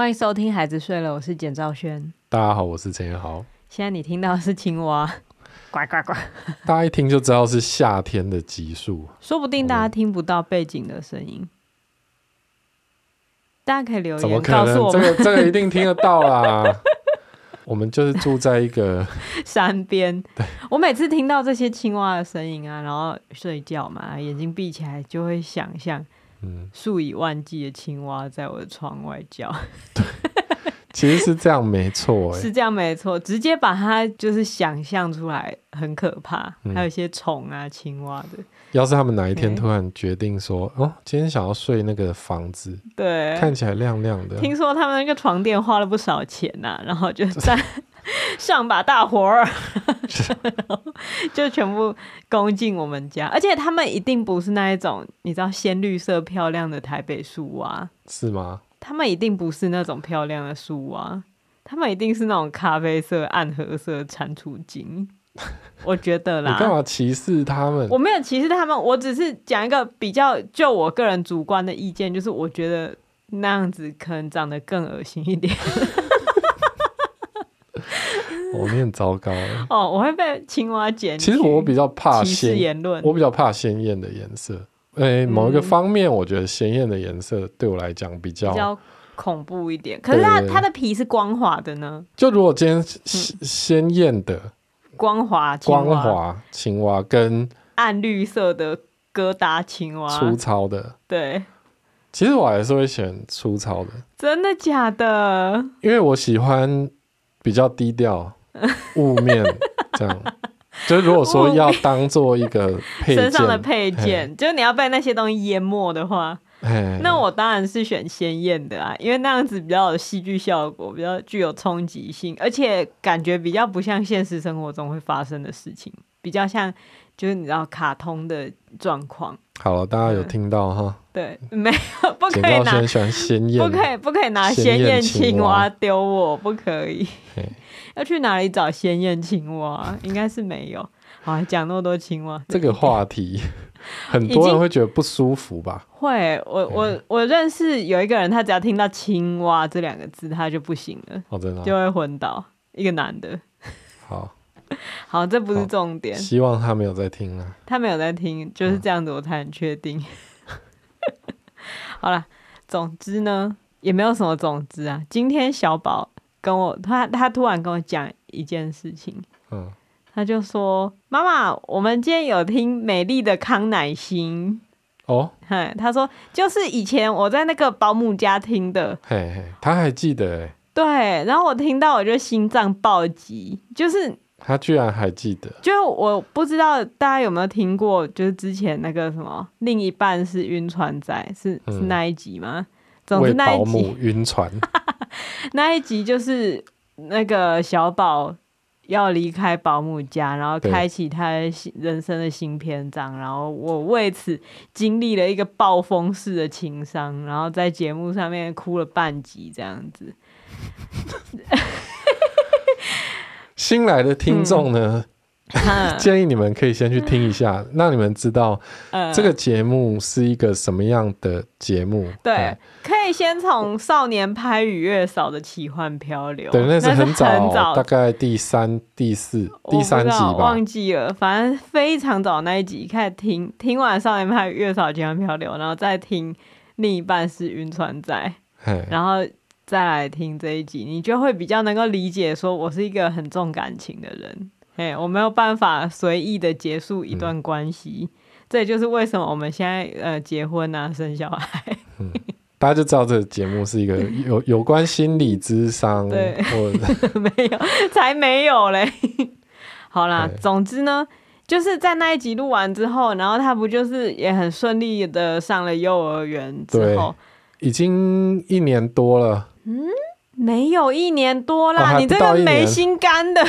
欢迎收听《孩子睡了》，我是简兆轩。大家好，我是陈彦豪。现在你听到的是青蛙，呱呱呱。大家一听就知道是夏天的集数，说不定大家听不到背景的声音。大家可以留言怎么可能告诉我们，这个这个一定听得到啦。我们就是住在一个 山边。我每次听到这些青蛙的声音啊，然后睡觉嘛，眼睛闭起来就会想象。嗯，数以万计的青蛙在我的窗外叫。对，其实是这样没错，是这样没错，直接把它就是想象出来，很可怕。嗯、还有一些虫啊、青蛙的。要是他们哪一天突然决定说，哦，今天想要睡那个房子，对，看起来亮亮的。听说他们那个床垫花了不少钱呐、啊，然后就在。上把大活儿，就全部攻进我们家，而且他们一定不是那一种你知道鲜绿色漂亮的台北树蛙，是吗？他们一定不是那种漂亮的树蛙，他们一定是那种咖啡色、暗褐色蟾蜍精，我觉得啦。你干嘛歧视他们？我没有歧视他们，我只是讲一个比较，就我个人主观的意见，就是我觉得那样子可能长得更恶心一点。我很糟糕哦，我会被青蛙捡。其实我比较怕歧视言论，我比较怕鲜艳的颜色。诶、欸，某一个方面，我觉得鲜艳的颜色对我来讲比较比较恐怖一点。可是它它的皮是光滑的呢？就如果今天鲜艳的光滑光滑青蛙跟暗绿色的疙瘩青蛙，粗糙的，对，其实我还是会选粗糙的。真的假的？因为我喜欢比较低调。雾面这样，就是如果说要当做一个配件，身上的配件，就是你要被那些东西淹没的话，那我当然是选鲜艳的啊，因为那样子比较有戏剧效果，比较具有冲击性，而且感觉比较不像现实生活中会发生的事情，比较像就是你知道卡通的状况。好了，大家有听到哈？对，没有，不可以拿，喜欢鲜艳，不可以，不可以拿鲜艳青蛙丢我，不可以。要去哪里找鲜艳青蛙？应该是没有。好，讲那么多青蛙，这个话题 很多人会觉得不舒服吧？会，我我我认识有一个人，他只要听到青蛙这两个字，他就不行了，哦，真的就会昏倒。一个男的。好，好，这不是重点。希望他没有在听啊。他没有在听，就是这样子，我才很确定。好了，总之呢，也没有什么总之啊。今天小宝。跟我他他突然跟我讲一件事情，嗯，他就说：“妈妈，我们今天有听美丽的康乃馨。哦，嘿，他说就是以前我在那个保姆家听的，嘿嘿，他还记得哎，对，然后我听到我就心脏暴击，就是他居然还记得，就我不知道大家有没有听过，就是之前那个什么另一半是晕船仔，是、嗯、是那一集吗？总之那一集 晕船。”那一集就是那个小宝要离开保姆家，然后开启他人生的新篇章。然后我为此经历了一个暴风式的情伤，然后在节目上面哭了半集这样子。新来的听众呢？嗯 建议你们可以先去听一下，让你们知道这个节目是一个什么样的节目。对，嗯、可以先从少年拍与月嫂的奇幻漂流。对，那是很早，很早大概第三、第四、第三集吧，忘记了。反正非常早那一集开始听，听完少年拍与月嫂的奇幻漂流，然后再听另一半是晕船仔，然后再来听这一集，你就会比较能够理解，说我是一个很重感情的人。哎，我没有办法随意的结束一段关系，嗯，这也就是为什么我们现在呃结婚啊，生小孩，嗯，大家就知道这个节目是一个 有有关心理智商，对，没有，才没有嘞。好啦，总之呢，就是在那一集录完之后，然后他不就是也很顺利的上了幼儿园之后，已经一年多了，嗯，没有一年多啦，哦，你这个没心肝的。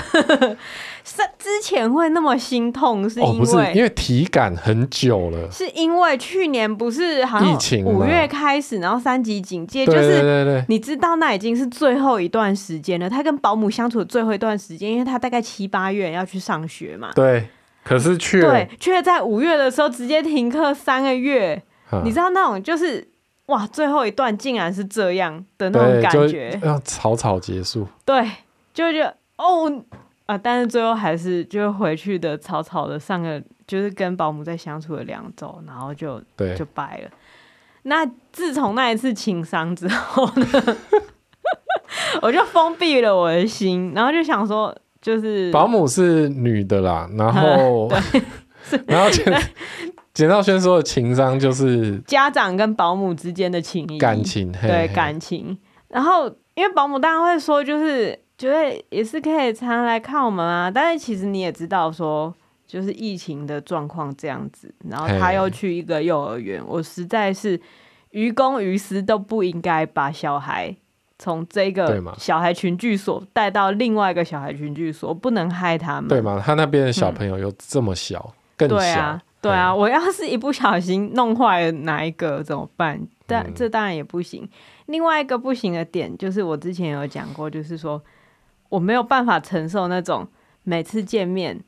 是之前会那么心痛，是因为、哦、不是因为体感很久了，是因为去年不是好像五月开始，然后三级警戒，就是你知道那已经是最后一段时间了。他跟保姆相处的最后一段时间，因为他大概七八月要去上学嘛。对，可是却对却在五月的时候直接停课三个月，你知道那种就是哇，最后一段竟然是这样的那种感觉，要草草结束。对，就觉得哦啊，但是最后还是就回去的草草的上个，就是跟保姆在相处了两周，然后就对就掰了。那自从那一次情伤之后呢，我就封闭了我的心，然后就想说，就是保姆是女的啦，然后 然后简简道轩说的情伤就是家长跟保姆之间的情谊感情，对感情。然后因为保姆当然会说，就是觉得也是可以常常来看我们啊，但是其实你也知道说。就是疫情的状况这样子，然后他又去一个幼儿园，我实在是于公于私都不应该把小孩从这个小孩群聚所带到另外一个小孩群聚所，不能害他们，对吗？他那边的小朋友又这么小，嗯、更小，对啊，对啊，我要是一不小心弄坏了哪一个怎么办？但这当然也不行。另外一个不行的点就是我之前有讲过，就是说我没有办法承受那种每次见面。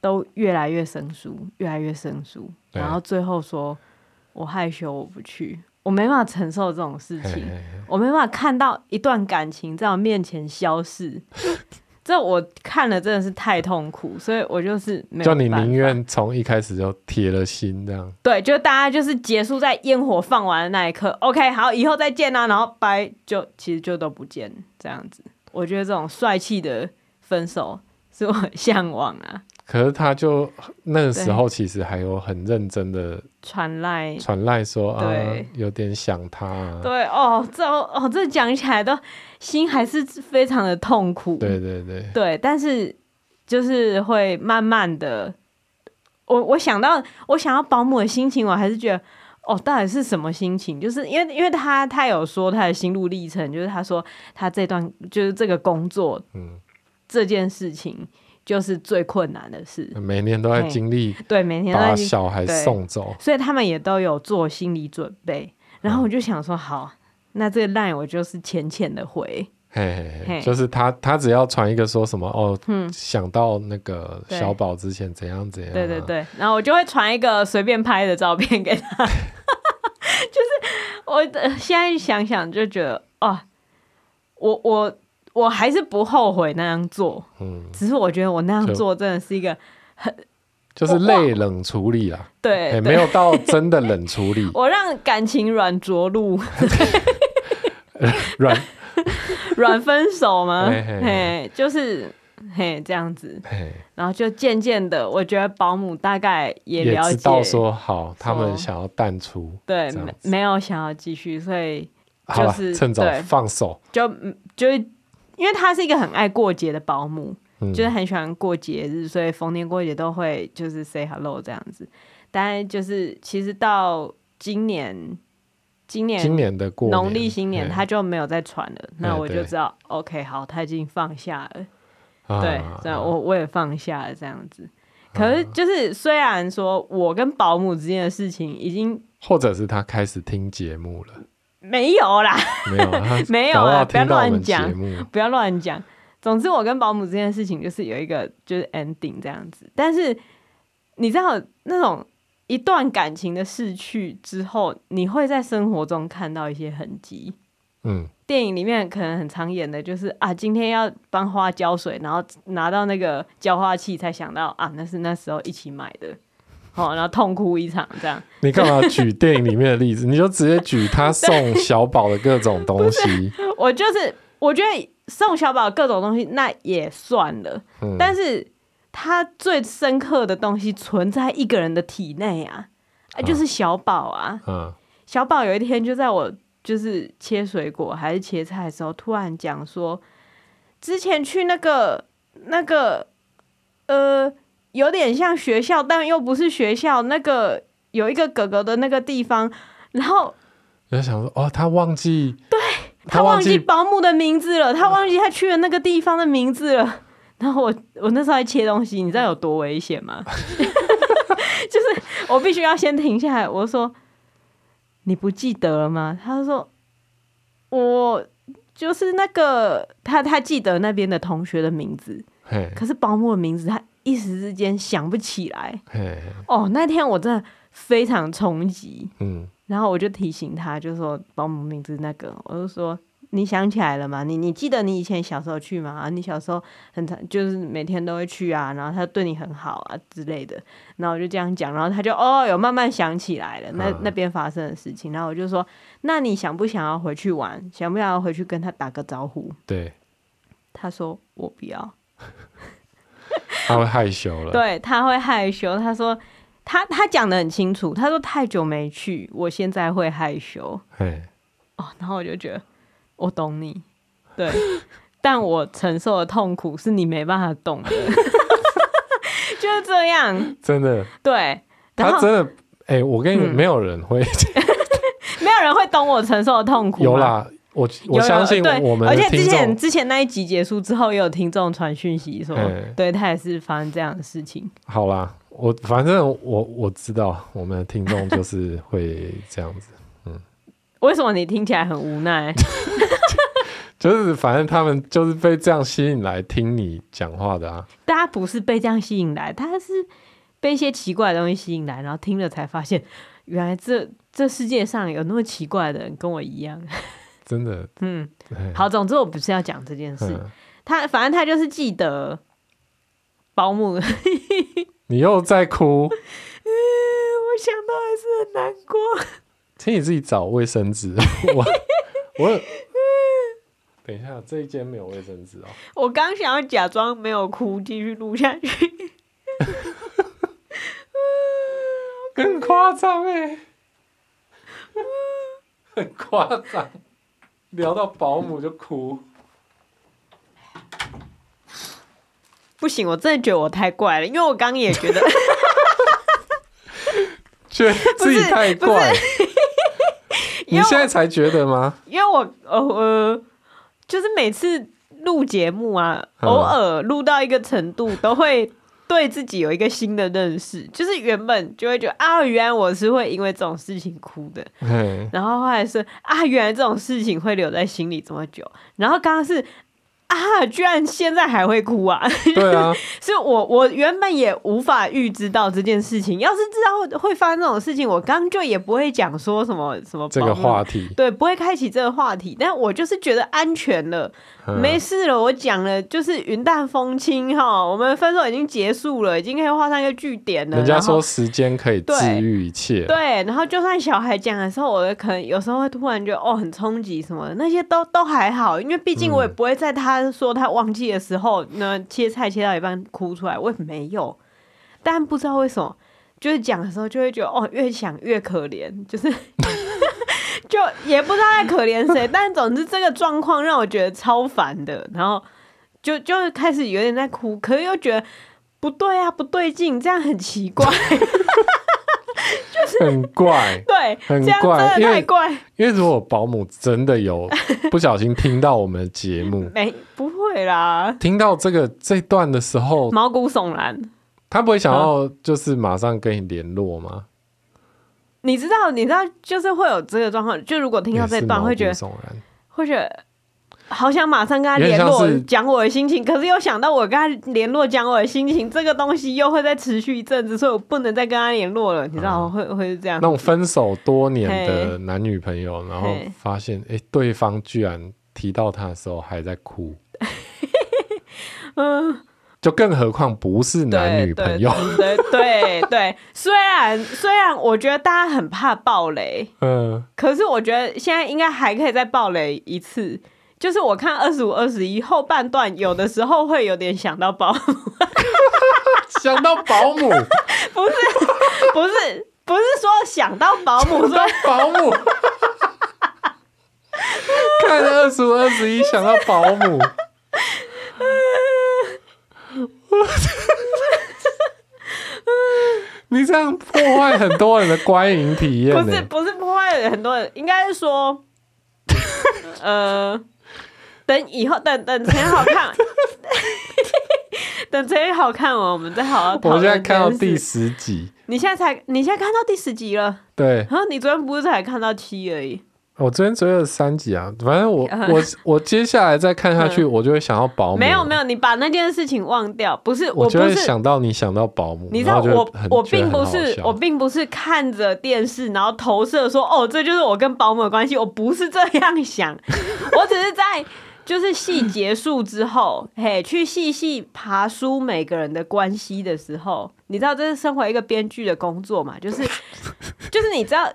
都越来越生疏，越来越生疏，然后最后说：“我害羞，我不去，我没办法承受这种事情，嘿嘿嘿，我没办法看到一段感情在我面前消逝，这我看了真的是太痛苦，所以我就是没有。就你宁愿从一开始就铁了心这样？对，就大家就是结束在烟火放完的那一刻，OK，好，以后再见啊，然后拜，就其实就都不见这样子。我觉得这种帅气的分手是我很 向往啊。”可是他就那个时候其实还有很认真的传赖传赖说啊，有点想他啊。对哦，这哦这讲起来都心还是非常的痛苦。对对对对，但是就是会慢慢的，我我想到我想要保姆的心情，我还是觉得哦，到底是什么心情？就是因为因为他他有说他的心路历程，就是他说他这段就是这个工作，嗯，这件事情。就是最困难的事，每年都在经历，对，每天都把小孩送走，所以他们也都有做心理准备。然后我就想说，好，那这个 line 我就是浅浅的回，嘿就是他他只要传一个说什么哦，嗯，想到那个小宝之前怎样怎样，对对对，然后我就会传一个随便拍的照片给他，就是我现在想想就觉得，哦，我我。我还是不后悔那样做，嗯，只是我觉得我那样做真的是一个很，就是类冷处理啦，对，欸、没有到真的冷处理，我让感情软着陆，软软分手吗？嘿，就是嘿这样子，然后就渐渐的，我觉得保姆大概也了解，也知道说好，他们想要淡出，对，没没有想要继续，所以就是趁早放手，就就。因为他是一个很爱过节的保姆，嗯、就是很喜欢过节日，所以逢年过节都会就是 say hello 这样子。但就是其实到今年，今年今年的过农历新年他就没有再传了，那我就知道 OK 好，他已经放下了。啊、对，这样、啊、我我也放下了这样子。可是就是虽然说我跟保姆之间的事情已经，或者是他开始听节目了。没有啦，没有，没有啊！不要乱讲，不要乱讲。总之，我跟保姆这件事情就是有一个就是 ending 这样子。但是你知道，那种一段感情的逝去之后，你会在生活中看到一些痕迹。嗯，电影里面可能很常演的就是啊，今天要帮花浇水，然后拿到那个浇花器，才想到啊，那是那时候一起买的。哦，然后痛哭一场，这样。你干嘛举电影里面的例子？你就直接举他送小宝的各种东西。我就是，我觉得送小宝各种东西那也算了，嗯、但是他最深刻的东西存在一个人的体内啊，啊，就是小宝啊。嗯、小宝有一天就在我就是切水果还是切菜的时候，突然讲说，之前去那个那个呃。有点像学校，但又不是学校。那个有一个哥哥的那个地方，然后我就想说，哦，他忘记，对，他忘记保姆的名字了，他忘记他去的那个地方的名字了。然后我我那时候还切东西，你知道有多危险吗？就是我必须要先停下来，我说你不记得了吗？他说我就是那个他，他记得那边的同学的名字，可是保姆的名字他。一时之间想不起来，哦，那天我真的非常冲击，嗯，然后我就提醒他，就说保姆名字那个，我就说。你想起来了吗？你你记得你以前小时候去吗？啊，你小时候很就是每天都会去啊，然后他对你很好啊之类的。然后我就这样讲，然后他就哦，有慢慢想起来了，那那边发生的事情。然后我就说，那你想不想要回去玩？想不想要回去跟他打个招呼？对，他说我不要，他会害羞了。对，他会害羞。他说他他讲的很清楚，他说太久没去，我现在会害羞。嘿，哦，然后我就觉得。我懂你，对，但我承受的痛苦是你没办法懂的，就是这样，真的，对，他真的，哎、欸，我跟你、嗯、没有人会，没有人会懂我承受的痛苦，有啦，我我相信我们，而且之前之前那一集结束之后，也有听众传讯息说，对他也是发生这样的事情。好啦，我反正我我知道我们的听众就是会这样子。为什么你听起来很无奈？就是反正他们就是被这样吸引来听你讲话的啊。大家不是被这样吸引来，他是被一些奇怪的东西吸引来，然后听了才发现，原来这这世界上有那么奇怪的人跟我一样。真的，嗯，好，总之我不是要讲这件事。嗯、他反正他就是记得保姆。你又在哭？嗯，我想到还是很难过。请你自己找卫生纸。我我等一下，这一间没有卫生纸哦。我刚想要假装没有哭，继续录下去。更夸张哎，很夸张，聊到保姆就哭。不行，我真的觉得我太怪了，因为我刚也觉得，觉得自己太怪。你现在才觉得吗？因为我呃，就是每次录节目啊，偶尔录到一个程度，都会对自己有一个新的认识。就是原本就会觉得啊，原来我是会因为这种事情哭的，然后后来是啊，原来这种事情会留在心里这么久。然后刚刚是。啊！居然现在还会哭啊！对啊，是我我原本也无法预知到这件事情。要是知道会发生这种事情，我刚就也不会讲说什么什么这个话题，对，不会开启这个话题。但我就是觉得安全了，嗯、没事了。我讲了，就是云淡风轻哈。我们分手已经结束了，已经可以画上一个句点了。人家说时间可以治愈一切对，对。然后就算小孩讲的时候，我可能有时候会突然觉得哦很冲击什么的，那些都都还好，因为毕竟我也不会在他。他说他忘记的时候，那切菜切到一半哭出来，我也没有，但不知道为什么，就是讲的时候就会觉得哦，越想越可怜，就是 就也不知道在可怜谁，但总之这个状况让我觉得超烦的，然后就就开始有点在哭，可是又觉得不对啊，不对劲，这样很奇怪。就是很怪，对，很怪，真的太怪。因为如果保姆真的有 不小心听到我们的节目，没不会啦。听到这个这段的时候，毛骨悚然。他不会想要就是马上跟你联络吗？你知道，你知道，就是会有这个状况。就如果听到这段，会觉得，会觉得。好想马上跟他联络，讲我的心情，可是又想到我跟他联络讲我的心情，这个东西又会再持续一阵子，所以我不能再跟他联络了。你知道、嗯、会会是这样？那种分手多年的男女朋友，然后发现哎、欸，对方居然提到他的时候还在哭，嗯，就更何况不是男女朋友。对对对，对，对，虽然虽然我觉得大家很怕暴雷，嗯，可是我觉得现在应该还可以再暴雷一次。就是我看二十五、二十一后半段，有的时候会有点想到保姆，想到保姆，不是，不是，不是说想到保姆，说保姆，看二十五、二十一想到保姆，你这样破坏很多人的观影体验，不是，不是破坏很多人，应该是说，呃。等以后，等等才好看，等才好看哦。我们再好好讨论。我现在看到第十集，你现在才，你现在看到第十集了？对。然后你昨天不是才看到七而已？我昨天追了三集啊，反正我 我我接下来再看下去，我就会想要保姆。没有没有，你把那件事情忘掉，不是，我就会想到你想到保姆。你知道我我并不是我并不是看着电视然后投射说哦，这就是我跟保姆的关系，我不是这样想，我只是在就是戏 结束之后，嘿，去细细爬梳每个人的关系的时候，你知道这是身为一个编剧的工作嘛？就是 就是你知道。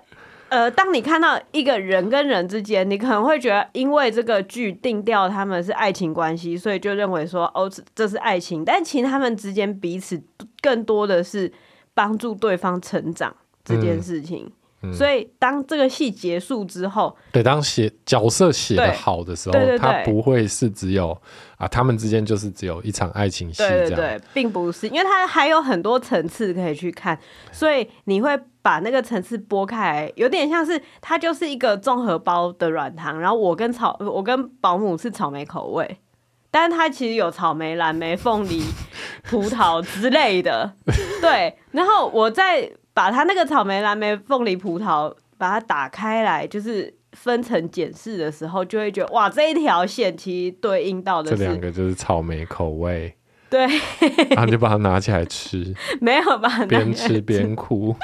呃，当你看到一个人跟人之间，你可能会觉得，因为这个剧定调他们是爱情关系，所以就认为说，哦，这是爱情。但其实他们之间彼此更多的是帮助对方成长这件事情。嗯嗯、所以当这个戏结束之后，对，当写角色写的好的时候，对对对。对，他不会是只有啊，他们之间就是只有一场爱情戏，对对对，并不是，因为它还有很多层次可以去看，所以你会把那个层次剥开，有点像是它就是一个综合包的软糖，然后我跟草，我跟保姆是草莓口味，但是它其实有草莓、蓝莓、凤梨、葡萄之类的，对，然后我在。把它那个草莓、蓝莓、凤梨、葡萄，把它打开来，就是分层检视的时候，就会觉得哇，这一条线其实对应到的是这两个就是草莓口味，对，然后就把它拿起来吃，没有吧？边吃边哭，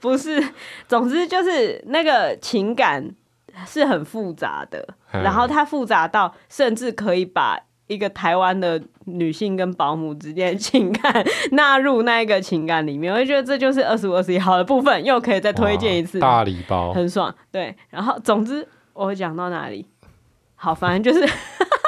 不是，总之就是那个情感是很复杂的，然后它复杂到甚至可以把。一个台湾的女性跟保姆之间的情感纳入那一个情感里面，我就觉得这就是二十五二十一好的部分，又可以再推荐一次大礼包，很爽。对，然后总之我会讲到哪里？好，反正就是，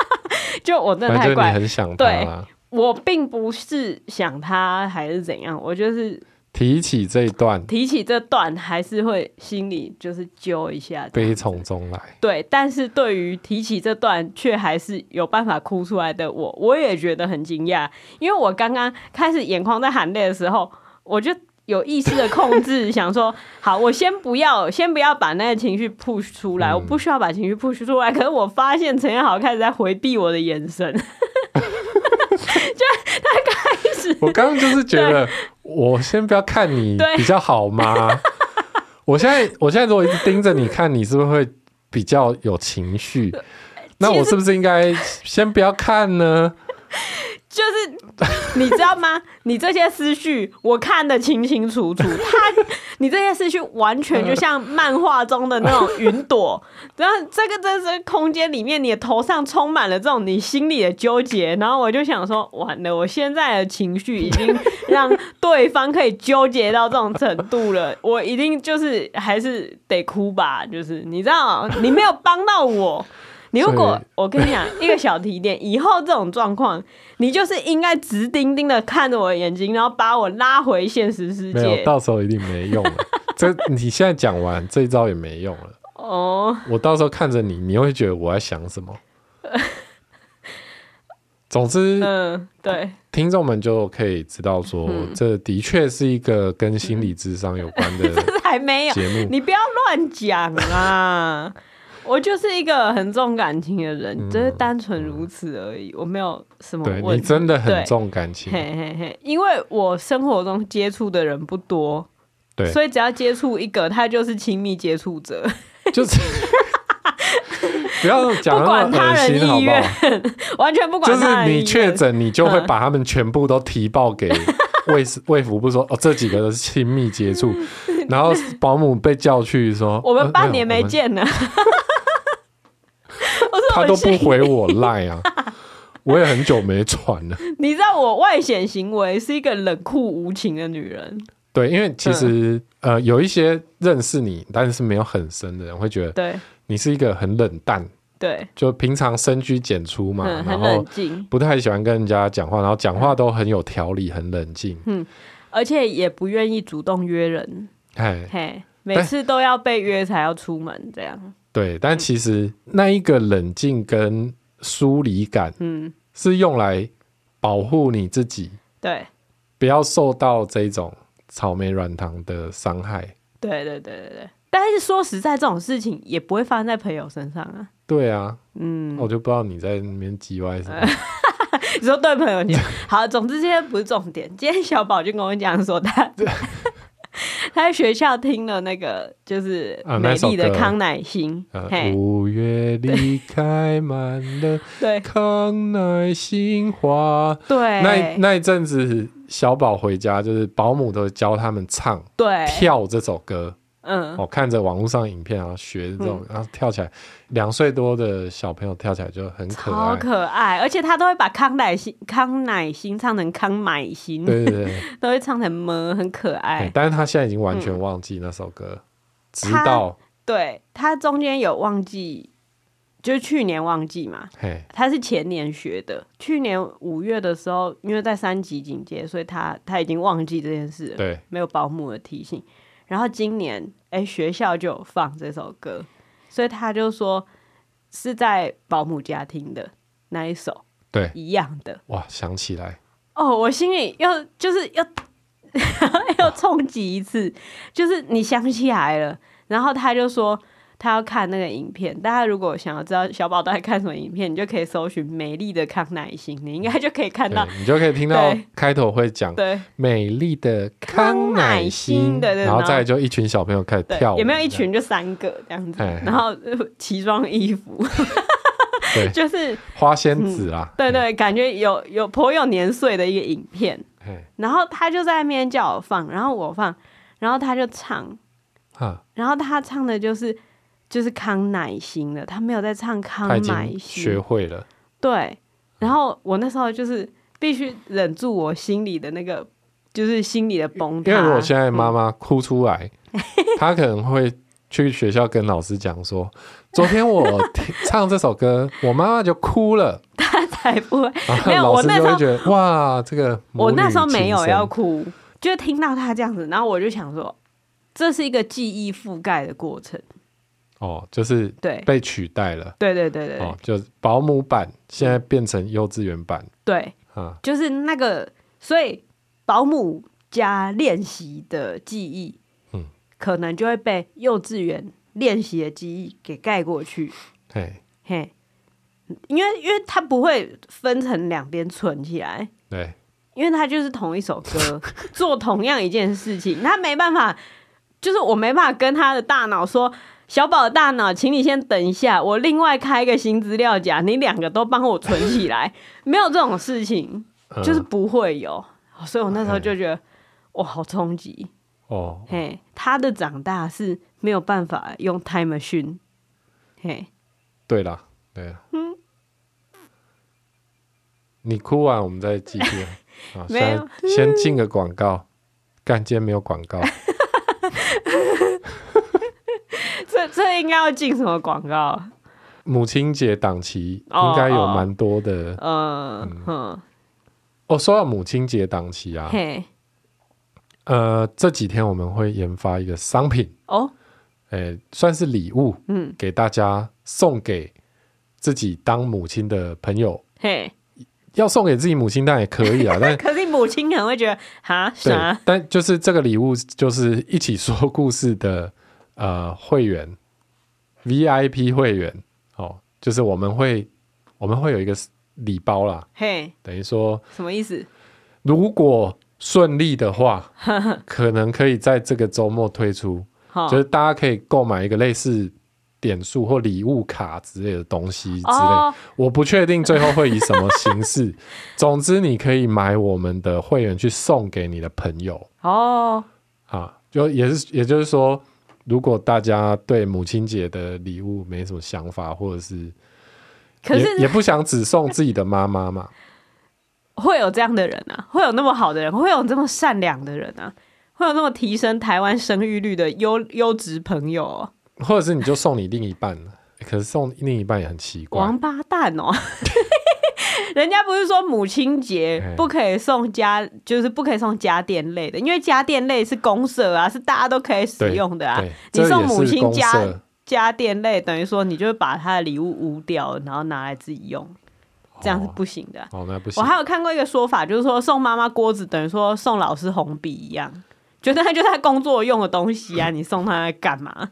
就我真的太怪，很想他。对，我并不是想他还是怎样，我就是。提起这一段，提起这段还是会心里就是揪一下，悲从中来。对，但是对于提起这段却还是有办法哭出来的我，我也觉得很惊讶。因为我刚刚开始眼眶在含泪的时候，我就有意识的控制，想说好，我先不要，先不要把那个情绪 push 出来，嗯、我不需要把情绪 push 出来。可是我发现陈彦豪开始在回避我的眼神，就他开始，我刚刚就是觉得。我先不要看你比较好吗？我现在，我现在如果一直盯着你看，你是不是会比较有情绪？那我是不是应该先不要看呢？就是你知道吗？你这些思绪我看得清清楚楚。他，你这些思绪完全就像漫画中的那种云朵。然后这个这是空间里面，你的头上充满了这种你心里的纠结。然后我就想说，完了，我现在的情绪已经让对方可以纠结到这种程度了。我一定就是还是得哭吧。就是你知道，你没有帮到我。你如果我跟你讲一个小提点，以后这种状况，你就是应该直盯盯的看着我的眼睛，然后把我拉回现实世界。没有，到时候一定没用了。这你现在讲完这一招也没用了。哦，我到时候看着你，你会觉得我在想什么。总之，嗯，对，听众们就可以知道说，嗯、这的确是一个跟心理智商有关的节目。这是还没有，你不要乱讲啊。我就是一个很重感情的人，嗯、就是单纯如此而已。我没有什么问题。对，你真的很重感情，嘿嘿嘿。因为我生活中接触的人不多，对，所以只要接触一个，他就是亲密接触者。就是 不要讲，不管他人意愿，完全不管。就是你确诊，你就会把他们全部都提报给 卫卫福部说，哦，这几个都是亲密接触。然后保姆被叫去说，我们半年没见了。他都不回我赖啊！我也很久没传了。你知道我外显行为是一个冷酷无情的女人。对，因为其实、嗯、呃，有一些认识你但是没有很深的人会觉得，对，你是一个很冷淡，对，就平常深居简出嘛，嗯、然后不太喜欢跟人家讲话，然后讲话都很有条理，很冷静，嗯，而且也不愿意主动约人，嘿，嘿，每次都要被约才要出门这样。对，但其实那一个冷静跟疏离感，嗯，是用来保护你自己，对，不要受到这种草莓软糖的伤害。对对对对对，但是说实在，这种事情也不会发生在朋友身上啊。对啊，嗯，我就不知道你在那边叽歪什么。你说对朋友讲好，总之这些不是重点。今天小宝就跟我讲说他。他在学校听了那个就是美丽的康乃馨，五月里开满了 对康乃馨花。对，那那一阵子小宝回家，就是保姆都教他们唱、对跳这首歌。嗯，我看着网络上影片，然后学这种，然后跳起来，两岁多的小朋友跳起来就很可爱，好可爱，而且他都会把康乃馨康乃馨唱成康乃馨，对对对，都会唱成么，很可爱。但是他现在已经完全忘记那首歌，直到对他中间有忘记，就是去年忘记嘛，他是前年学的，去年五月的时候，因为在三级警戒，所以他他已经忘记这件事了，对，没有保姆的提醒。然后今年，哎、欸，学校就有放这首歌，所以他就说是在保姆家听的那一首，对，一样的。哇，想起来哦，我心里又就是要又 冲击一次，就是你想起来了，然后他就说。他要看那个影片，大家如果想要知道小宝都在看什么影片，你就可以搜寻“美丽的康乃馨”，你应该就可以看到，你就可以听到开头会讲“对。美丽的康乃馨”，对对，然后再就一群小朋友开始跳舞，有没有一群就三个这样子，然后奇装异服，对，就是花仙子啊，对对，感觉有有颇有年岁的一个影片，然后他就在那边叫我放，然后我放，然后他就唱，然后他唱的就是。就是康乃馨的，他没有在唱康乃馨，学会了。对，然后我那时候就是必须忍住我心里的那个，就是心里的崩塌。因为如果现在妈妈哭出来，她、嗯、可能会去学校跟老师讲说，昨天我 唱这首歌，我妈妈就哭了。她才不会，没有，我那时候觉得哇，这个我那时候没有要哭，就听到她这样子，然后我就想说，这是一个记忆覆盖的过程。哦，就是对。被取代了，对对对对，哦，就是保姆版现在变成幼稚园版，对，啊，就是那个，所以保姆加练习的记忆，嗯，可能就会被幼稚园练习的记忆给盖过去，嘿，嘿，因为因为它不会分成两边存起来，对，因为它就是同一首歌，做同样一件事情，它没办法，就是我没办法跟他的大脑说。小宝大脑，请你先等一下，我另外开一个新资料夹，你两个都帮我存起来。没有这种事情，就是不会有。所以我那时候就觉得，哇，好冲击哦。嘿，他的长大是没有办法用 time machine。嘿，对啦，对啦，嗯，你哭完我们再继续。没有，先进个广告，干，今天没有广告。这 这应该要进什么广告？母亲节档期应该有蛮多的。嗯嗯。哦，说到母亲节档期啊，嘿，呃，这几天我们会研发一个商品哦，哎，算是礼物，嗯，给大家送给自己当母亲的朋友。嘿，要送给自己母亲但也可以啊，但可是母亲可能会觉得哈啥？但就是这个礼物就是一起说故事的。呃，会员 VIP 会员哦，就是我们会我们会有一个礼包啦，嘿，等于说什么意思？如果顺利的话，可能可以在这个周末推出，就是大家可以购买一个类似点数或礼物卡之类的东西之类，哦、我不确定最后会以什么形式。总之，你可以买我们的会员去送给你的朋友哦，啊，就也是也就是说。如果大家对母亲节的礼物没什么想法，或者是，可是也，也不想只送自己的妈妈嘛，会有这样的人啊，会有那么好的人，会有这么善良的人啊，会有那么提升台湾生育率的优优质朋友哦，或者是你就送你另一半，可是送另一半也很奇怪，王八蛋哦。人家不是说母亲节不可以送家，欸、就是不可以送家电类的，因为家电类是公社啊，是大家都可以使用的啊。你送母亲家家电类，等于说你就把他的礼物污掉，然后拿来自己用，这样是不行的。哦，那不行。我还有看过一个说法，就是说送妈妈锅子，等于说送老师红笔一样，觉得他就是他工作用的东西啊，你送他来干嘛？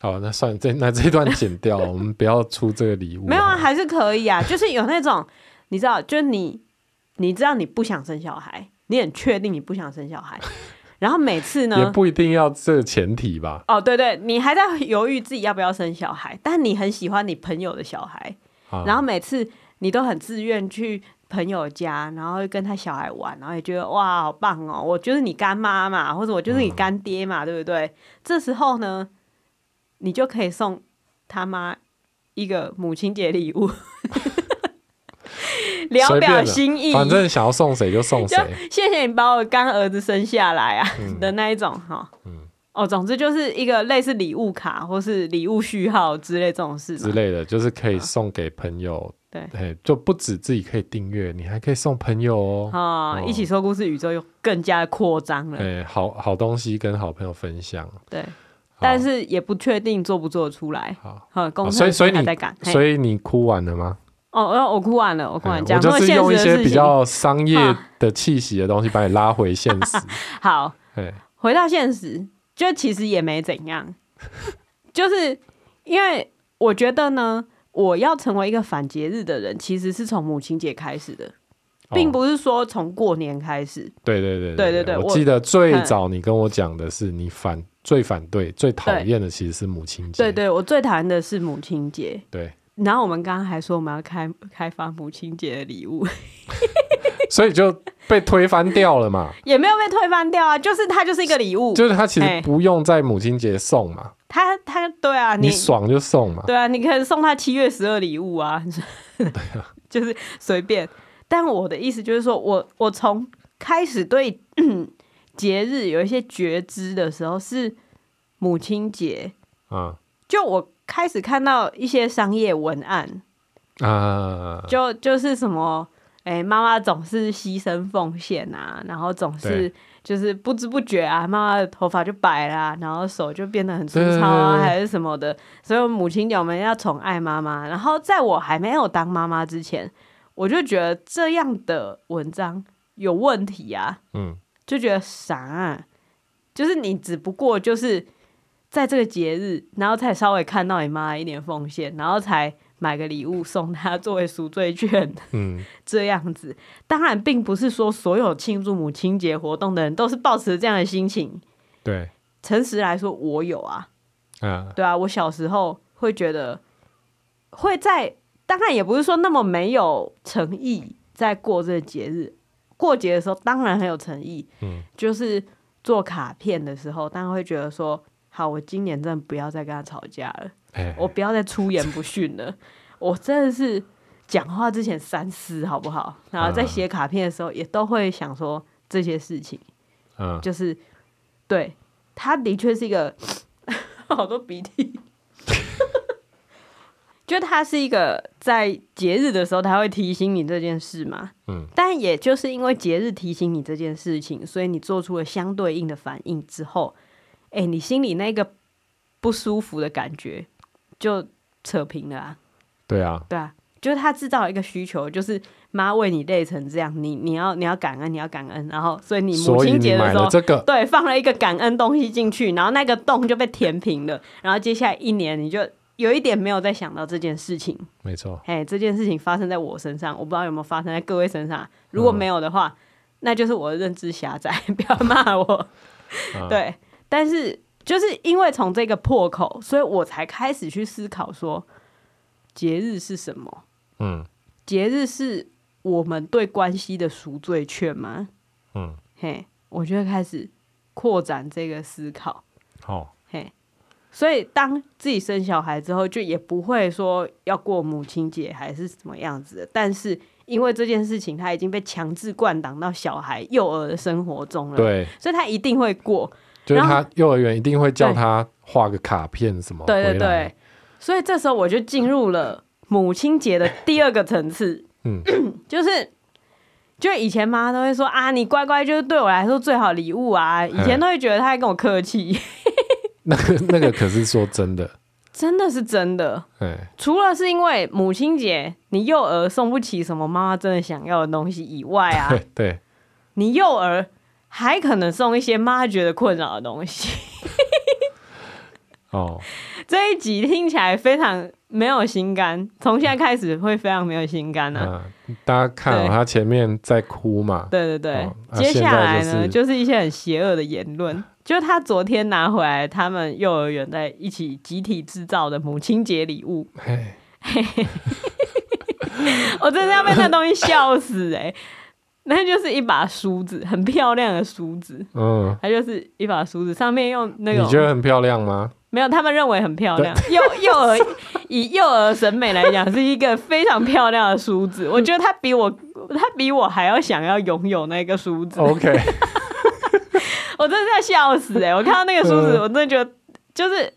好，那算了，这那这一段剪掉，我们不要出这个礼物。没有啊，还是可以啊，就是有那种。你知道，就是你，你知道你不想生小孩，你很确定你不想生小孩，然后每次呢，也不一定要这个前提吧。哦，对对，你还在犹豫自己要不要生小孩，但你很喜欢你朋友的小孩，啊、然后每次你都很自愿去朋友家，然后跟他小孩玩，然后也觉得哇，好棒哦，我就是你干妈嘛，或者我就是你干爹嘛，嗯、对不对？这时候呢，你就可以送他妈一个母亲节礼物。聊表心意，反正想要送谁就送谁。谢谢你把我干儿子生下来啊、嗯、的那一种哈。嗯，哦，总之就是一个类似礼物卡或是礼物序号之类这种事之类的，就是可以送给朋友。对，就不止自己可以订阅，你还可以送朋友哦。啊、哦，一起说故事宇宙又更加扩张了。哎，好好东西跟好朋友分享。对，但是也不确定做不做得出来。好，好，所以所以你在赶，所以你哭完了吗？哦，我哭完了，我哭完讲。我就是用一些比较商业的气息的东西，把你拉回现实。好，回到现实，就其实也没怎样，就是因为我觉得呢，我要成为一个反节日的人，其实是从母亲节开始的，并不是说从过年开始。对对对对对对，我记得最早你跟我讲的是，你反最反对、最讨厌的其实是母亲节。对对，我最讨厌的是母亲节。对。然后我们刚刚还说我们要开 开发母亲节的礼物，所以就被推翻掉了嘛？也没有被推翻掉啊，就是它就是一个礼物，就是它其实不用在母亲节送嘛。他他对啊你，你爽就送嘛。对啊，你可以送他七月十二礼物啊，对啊，就是随便。但我的意思就是说，我我从开始对 节日有一些觉知的时候是母亲节啊，就我。开始看到一些商业文案啊，就就是什么，哎、欸，妈妈总是牺牲奉献啊，然后总是就是不知不觉啊，妈妈的头发就白啦、啊，然后手就变得很粗糙啊，还是什么的。所以母亲节我们要宠爱妈妈。然后在我还没有当妈妈之前，我就觉得这样的文章有问题啊，嗯，就觉得啥、啊，就是你只不过就是。在这个节日，然后才稍微看到你妈一点奉献，然后才买个礼物送她作为赎罪券，嗯，这样子。当然，并不是说所有庆祝母亲节活动的人都是抱持这样的心情。对，诚实来说，我有啊，啊，对啊，我小时候会觉得会在，当然也不是说那么没有诚意，在过这个节日。过节的时候当然很有诚意，嗯，就是做卡片的时候，当然会觉得说。好，我今年真的不要再跟他吵架了，欸、我不要再出言不逊了。我真的是讲话之前三思，好不好？然后在写卡片的时候，也都会想说这些事情。嗯，就是对，他的确是一个 好多鼻涕，就他是一个在节日的时候，他会提醒你这件事嘛。嗯，但也就是因为节日提醒你这件事情，所以你做出了相对应的反应之后。哎、欸，你心里那个不舒服的感觉就扯平了啊！对啊，对啊，就是他制造一个需求，就是妈为你累成这样，你你要你要感恩，你要感恩，然后所以你母亲节的时候，这个、对，放了一个感恩东西进去，然后那个洞就被填平了，然后接下来一年你就有一点没有再想到这件事情。没错，哎，这件事情发生在我身上，我不知道有没有发生在各位身上。如果没有的话，嗯、那就是我的认知狭窄，不要骂我。嗯、对。但是，就是因为从这个破口，所以我才开始去思考说，节日是什么？嗯，节日是我们对关系的赎罪券吗？嗯，嘿，我就会开始扩展这个思考。好，嘿，所以当自己生小孩之后，就也不会说要过母亲节还是什么样子的。但是因为这件事情，他已经被强制灌挡到小孩幼儿的生活中了，对，所以他一定会过。就是他幼儿园一定会叫他画个卡片什么，对对对，所以这时候我就进入了母亲节的第二个层次，嗯，就是就以前妈都会说啊，你乖乖就是对我来说最好礼物啊，以前都会觉得他还跟我客气，那个那个可是说真的，真的是真的，除了是因为母亲节你幼儿送不起什么妈妈真的想要的东西以外啊，对，你幼儿。还可能送一些妈觉得困扰的东西哦，这一集听起来非常没有心肝，从现在开始会非常没有心肝啊！嗯、大家看、哦，他前面在哭嘛？对对对，哦、接下来呢、就是，就是一些很邪恶的言论。就他昨天拿回来，他们幼儿园在一起集体制造的母亲节礼物。我真的要被那东西笑死哎、欸！那就是一把梳子，很漂亮的梳子。嗯，它就是一把梳子，上面用那个。你觉得很漂亮吗？没有，他们认为很漂亮。幼幼儿以幼儿审美来讲，是一个非常漂亮的梳子。我觉得他比我，他比我还要想要拥有那个梳子。OK。我真的要笑死哎、欸！我看到那个梳子，我真的觉得就是。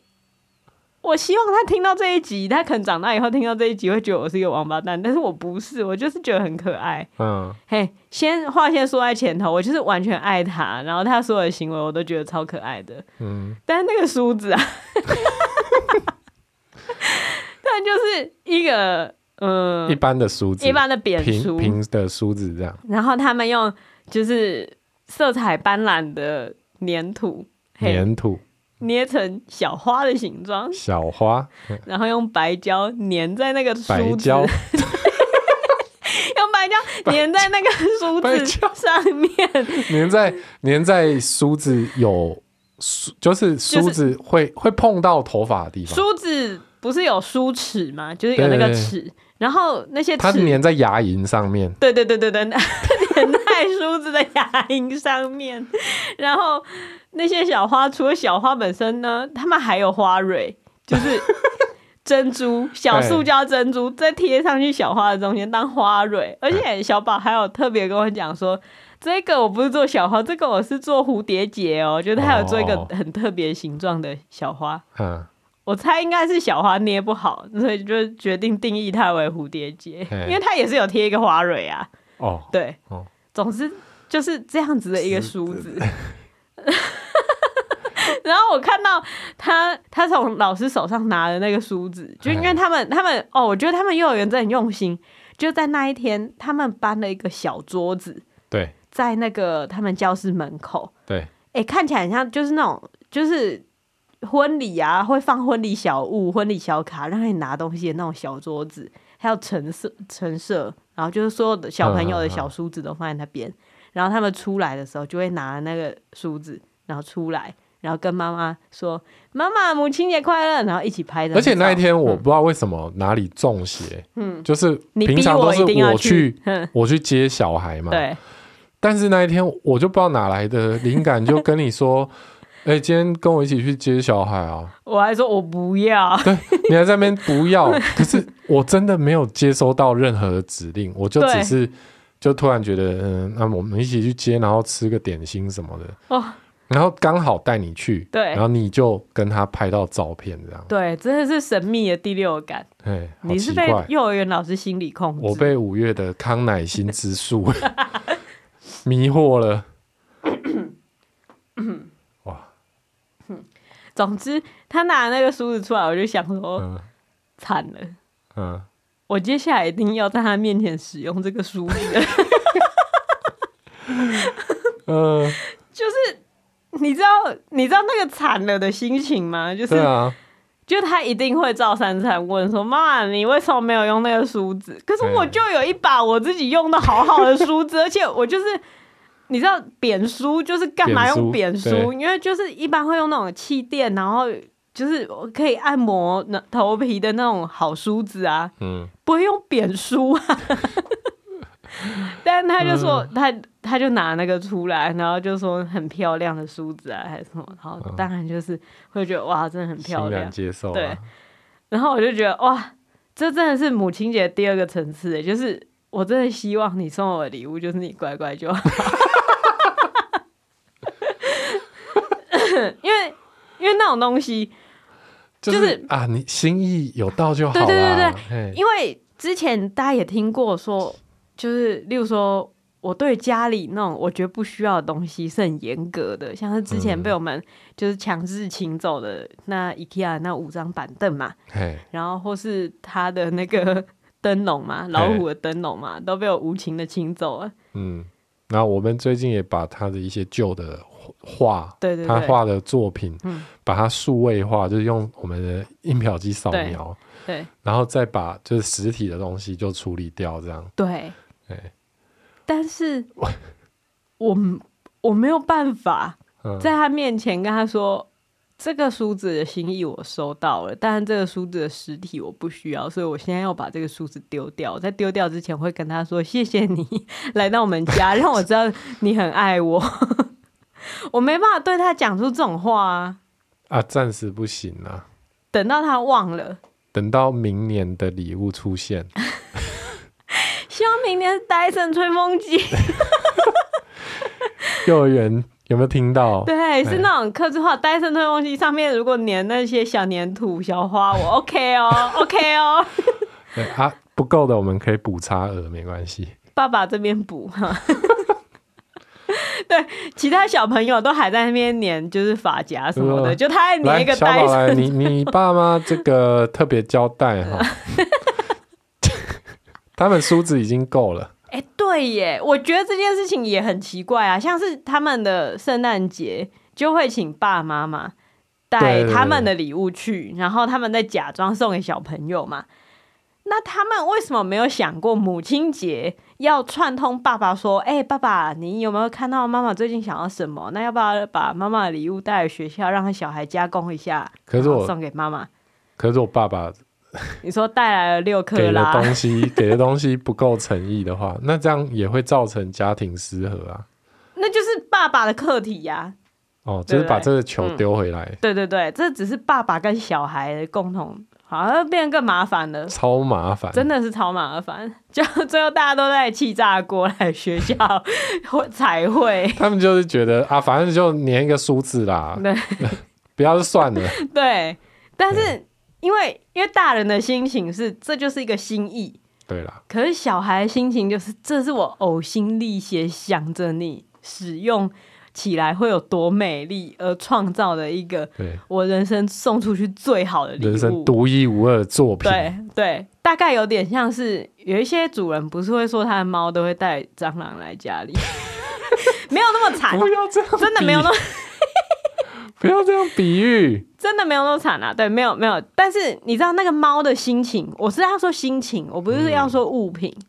我希望他听到这一集，他可能长大以后听到这一集会觉得我是一个王八蛋，但是我不是，我就是觉得很可爱。嗯，嘿，先话先说在前头，我就是完全爱他，然后他所有的行为我都觉得超可爱的。嗯，但是那个梳子啊，但就是一个嗯，一般的梳子，一般的扁梳，平平的梳子这样。然后他们用就是色彩斑斓的粘土，粘土。捏成小花的形状，小花，然后用白胶粘在那个梳子，用白胶粘在那个梳子上面，粘在粘在梳子有梳，就是梳子会、就是、会碰到头发的地方。梳子不是有梳齿吗？就是有那个齿，然后那些它是粘在牙龈上面。对对对对对，粘 在梳子的牙龈上面，然后。那些小花，除了小花本身呢，它们还有花蕊，就是 珍珠，小塑胶珍珠，再贴上去小花的中间当花蕊。而且小宝还有特别跟我讲说，这个我不是做小花，这个我是做蝴蝶结哦，觉得他有做一个很特别形状的小花。嗯，我猜应该是小花捏不好，所以就决定定义它为蝴蝶结，因为它也是有贴一个花蕊啊。哦，对，哦，总之就是这样子的一个梳子。然后我看到他，他从老师手上拿的那个梳子，就因为他们，他们哦，我觉得他们幼儿园真的很用心。就在那一天，他们搬了一个小桌子，对，在那个他们教室门口，对，哎，看起来很像就是那种就是婚礼啊，会放婚礼小物、婚礼小卡，让你拿东西的那种小桌子，还有橙色橙色，然后就是所有的小朋友的小梳子都放在那边，然后他们出来的时候就会拿那个梳子，然后出来。然后跟妈妈说：“妈妈，母亲节快乐！”然后一起拍的。而且那一天我不知道为什么哪里中邪，嗯，就是平常都是我去，我，我去接小孩嘛。对。但是那一天我就不知道哪来的灵感，就跟你说：“哎、欸，今天跟我一起去接小孩啊！”我还说我不要。对，你还在那边不要。可是我真的没有接收到任何的指令，我就只是就突然觉得，嗯，那我们一起去接，然后吃个点心什么的。哦。然后刚好带你去，对，然后你就跟他拍到照片，这样，对，真的是神秘的第六感。对，你是被幼儿园老师心理控制，我被五月的康乃馨之术 迷惑了。哇，总之他拿那个梳子出来，我就想说，嗯、惨了，嗯，我接下来一定要在他面前使用这个梳子。嗯，就是。你知道你知道那个惨了的心情吗？就是，啊、就他一定会照三餐问说：“妈妈，你为什么没有用那个梳子？”可是我就有一把我自己用的好好的梳子，而且我就是你知道扁梳就是干嘛用扁梳？因为就是一般会用那种气垫，然后就是可以按摩那头皮的那种好梳子啊，嗯，不会用扁梳啊。但他就说他、嗯、他就拿那个出来，然后就说很漂亮的梳子啊，还是什么，然后当然就是会觉得哇，真的很漂亮，接受、啊、对。然后我就觉得哇，这真的是母亲节第二个层次，就是我真的希望你送我的礼物就是你乖乖就好，因为因为那种东西就是、就是、啊，你心意有到就好，对对对对，因为之前大家也听过说。就是，例如说，我对家里那种我觉得不需要的东西是很严格的，像是之前被我们就是强制请走的那 IKEA 那五张板凳嘛，然后或是他的那个 灯笼嘛，老虎的灯笼嘛，都被我无情的请走了。嗯，然后我们最近也把他的一些旧的画，对对对，他画的作品，嗯，把它数位化，就是用我们的印表机扫描，对，然后再把就是实体的东西就处理掉，这样，对，对。但是我我我没有办法在他面前跟他说。这个梳子的心意我收到了，但是这个梳子的实体我不需要，所以我现在要把这个梳子丢掉。在丢掉之前，会跟他说：“谢谢你来到我们家，让我知道你很爱我。”我没办法对他讲出这种话啊！啊，暂时不行啊！等到他忘了，等到明年的礼物出现，希望明年是戴森吹风机。幼儿园。有没有听到？对，是那种客制化戴森吹风机，上面如果粘那些小粘土、小花，我 OK 哦，OK 哦。对 啊，不够的我们可以补差额，没关系。爸爸这边补哈。对，其他小朋友都还在那边粘，就是发夹什么的，就他还粘一个戴森。你你爸妈这个特别交代哈，他们梳子已经够了。哎，对耶，我觉得这件事情也很奇怪啊。像是他们的圣诞节就会请爸爸妈妈带他们的礼物去，然后他们再假装送给小朋友嘛。那他们为什么没有想过母亲节要串通爸爸说：“哎，爸爸，你有没有看到妈妈最近想要什么？那要不要把妈妈的礼物带来学校，让他小孩加工一下，可是我送给妈妈？”可是我爸爸。你说带来了六克拉给的东西，给的东西不够诚意的话，那这样也会造成家庭失和啊。那就是爸爸的课题呀、啊。哦，就是把这个球丢回来、嗯。对对对，这只是爸爸跟小孩的共同，好像变得更麻烦了。超麻烦，真的是超麻烦。就最后大家都在气炸锅来学校 彩绘。他们就是觉得啊，反正就粘一个梳子啦，对，不要就算了。对，但是。因为因为大人的心情是，这就是一个心意，对啦。可是小孩的心情就是，这是我呕心沥血想着你使用起来会有多美丽而创造的一个，对我人生送出去最好的礼物，人生独一无二的作品。对对，大概有点像是有一些主人不是会说他的猫都会带蟑螂来家里，没有那么惨，不要这样，真的没有那么。不要这样比喻，真的没有那么惨啊！对，没有没有，但是你知道那个猫的心情，我是要说心情，我不是要说物品，嗯、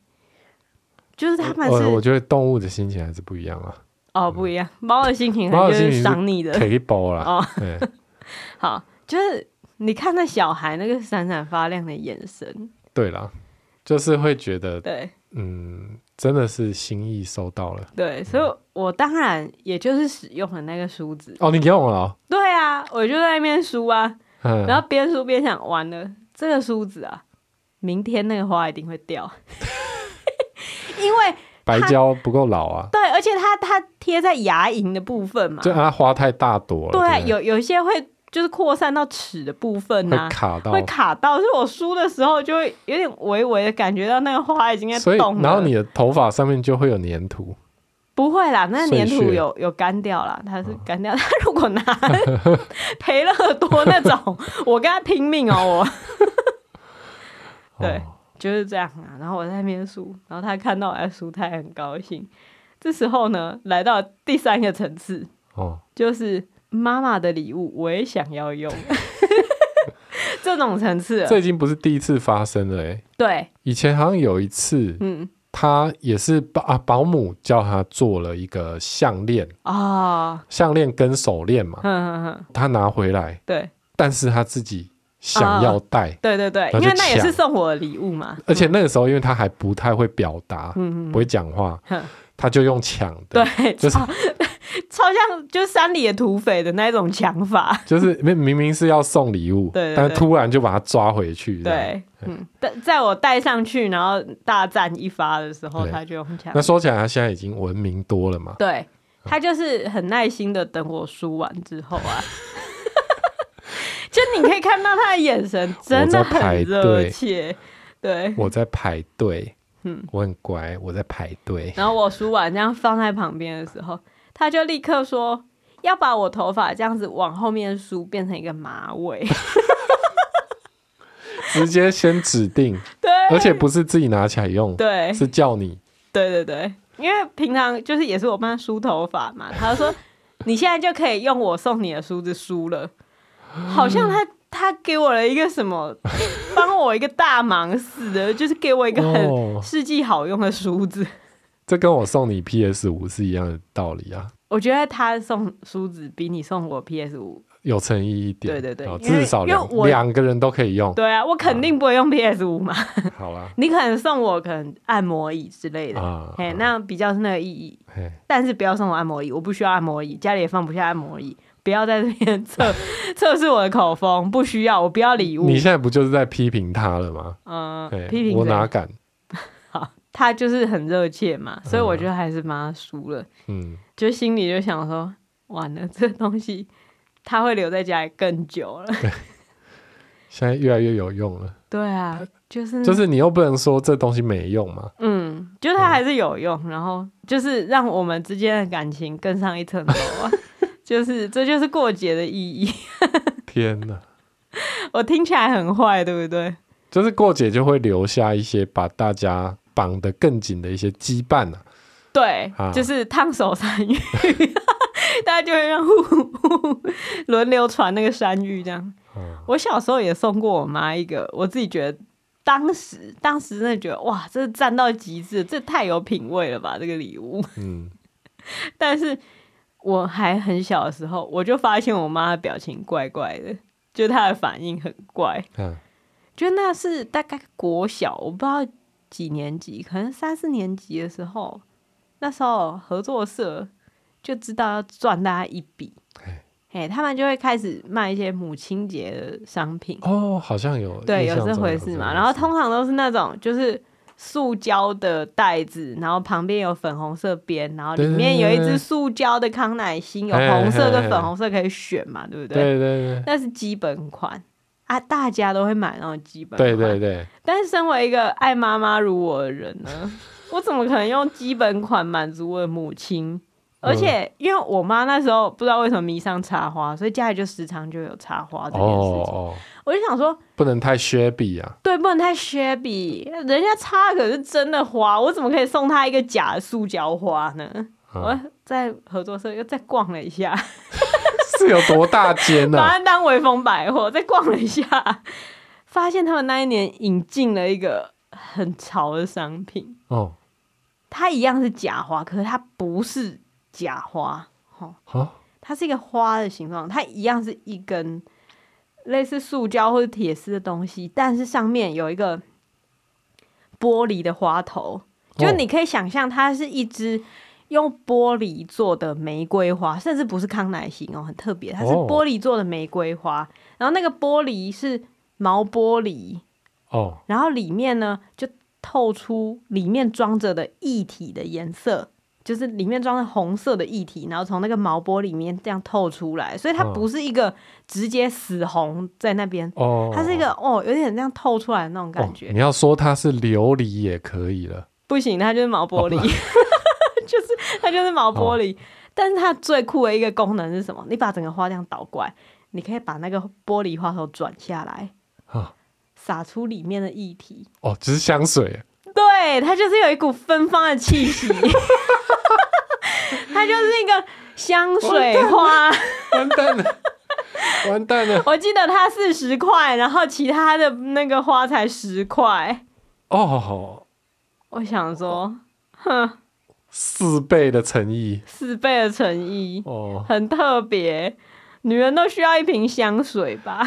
就是他们是，我觉得动物的心情还是不一样啊。哦，不一样，猫的心情它就是赏你的，可以包了哦。对 好，就是你看那小孩那个闪闪发亮的眼神，对啦，就是会觉得，对，嗯。真的是心意收到了，对，所以我当然也就是使用了那个梳子。哦，你用了哦？对啊，我就在那边梳啊，嗯、然后边梳边想，完了这个梳子啊，明天那个花一定会掉，因为白胶不够老啊。对，而且它它贴在牙龈的部分嘛，就它花太大朵了。对，对有有些会。就是扩散到齿的部分啊，会卡到，会卡到。所以我梳的时候就会有点微微的感觉到那个花已经在动了。然后你的头发上面就会有粘土。不会啦，那粘土有有干掉了，它是干掉。他、哦、如果拿赔了很多那种，我跟他拼命哦，我。对，哦、就是这样啊。然后我在那边梳，然后他看到我在梳，他也很高兴。这时候呢，来到第三个层次，哦，就是。妈妈的礼物我也想要用，这种层次，这已经不是第一次发生了哎。对，以前好像有一次，嗯，他也是保啊保姆叫他做了一个项链。啊，项链跟手链嘛，他拿回来，对，但是他自己想要戴，对对对，因为那也是送我的礼物嘛。而且那个时候，因为他还不太会表达，嗯，不会讲话，他就用抢的，对，就是。超像就是山里的土匪的那种抢法，就是明明明是要送礼物，对，但突然就把他抓回去。对，嗯，在在我带上去，然后大战一发的时候，他就用抢。那说起来，他现在已经文明多了嘛？对，他就是很耐心的等我输完之后啊，就你可以看到他的眼神真的很热切。对，我在排队，嗯，我很乖，我在排队。然后我输完这样放在旁边的时候。他就立刻说要把我头发这样子往后面梳，变成一个马尾，直接先指定，对，而且不是自己拿起来用，对，是叫你，对对对，因为平常就是也是我帮他梳头发嘛，他说你现在就可以用我送你的梳子梳了，好像他他给我了一个什么，帮我一个大忙似的，就是给我一个很世纪好用的梳子。哦，这跟我送你 PS 五是一样的道理啊。我觉得他送梳子比你送我 PS 五有诚意一点，对对对，至少两两个人都可以用。对啊，我肯定不会用 PS 五嘛。好啦，你可能送我可能按摩椅之类的，嘿，那比较是那个意义。但是不要送我按摩椅，我不需要按摩椅，家里也放不下按摩椅。不要在这边测 测试我的口风，不需要，我不要礼物。你现在不就是在批评他了吗？嗯，批评我哪敢？好，他就是很热切嘛，所以我觉得还是帮他输了。嗯，就心里就想说，完了，这东西。他会留在家里更久了。对，现在越来越有用了。对啊，就是就是你又不能说这东西没用嘛。嗯，就是它还是有用，嗯、然后就是让我们之间的感情更上一层楼啊。就是这就是过节的意义。天哪，我听起来很坏，对不对？就是过节就会留下一些把大家绑得更紧的一些羁绊啊。对，啊、就是烫手山芋。大家就会让互互轮流传那个山芋这样。嗯、我小时候也送过我妈一个，我自己觉得当时当时真的觉得哇，这是赞到极致，这太有品味了吧这个礼物。嗯。但是我还很小的时候，我就发现我妈的表情怪怪的，就她的反应很怪。嗯。就那是大概国小，我不知道几年级，可能三四年级的时候，那时候合作社。就知道要赚大家一笔，嘿，他们就会开始卖一些母亲节的商品哦，好像有对，有这回事嘛。然后通常都是那种就是塑胶的袋子，然后旁边有粉红色边，然后里面有一只塑胶的康乃馨，有红色跟粉红色可以选嘛，对不对？对对对，那是基本款啊，大家都会买那种基本款。对对对。但是身为一个爱妈妈如我的人呢，我怎么可能用基本款满足我的母亲？而且，因为我妈那时候不知道为什么迷上插花，所以家里就时常就有插花这件事情。哦，我就想说，不能太 shabby 啊。对，不能太 shabby。人家插可是真的花，我怎么可以送她一个假的塑胶花呢？嗯、我在合作社又再逛了一下，是有多大间呢、啊？把它当微风百货，再逛了一下，发现他们那一年引进了一个很潮的商品。哦，它一样是假花，可是它不是。假花，哈，它是一个花的形状，它一样是一根类似塑胶或者铁丝的东西，但是上面有一个玻璃的花头，就你可以想象它是一支用玻璃做的玫瑰花，甚至不是康乃馨哦，很特别，它是玻璃做的玫瑰花，然后那个玻璃是毛玻璃哦，然后里面呢就透出里面装着的液体的颜色。就是里面装着红色的液体，然后从那个毛玻里面这样透出来，所以它不是一个直接死红在那边，哦，它是一个哦，有点这样透出来的那种感觉。哦，你要说它是琉璃也可以了，不行，它就是毛玻璃，哦、就是它就是毛玻璃。哦、但是它最酷的一个功能是什么？你把整个花这样倒过来，你可以把那个玻璃花头转下来，啊，洒出里面的液体。哦，只是香水。对，它就是有一股芬芳的气息，它就是一个香水花。完蛋了，完蛋了！我记得它四十块，然后其他的那个花才十块。哦，我想说，哼，四倍的诚意，四倍的诚意，哦，很特别。女人都需要一瓶香水吧。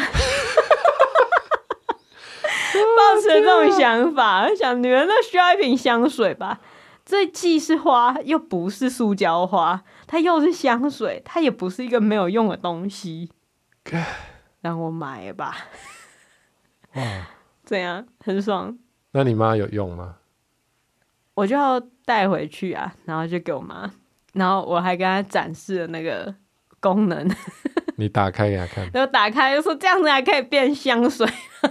抱持这种想法，我想女人都需要一瓶香水吧。这既是花，又不是塑胶花，它又是香水，它也不是一个没有用的东西。让我买吧。哇，怎样很爽。那你妈有用吗？我就要带回去啊，然后就给我妈，然后我还跟她展示了那个功能。你打开给她看，然后打开就说这样子还可以变香水，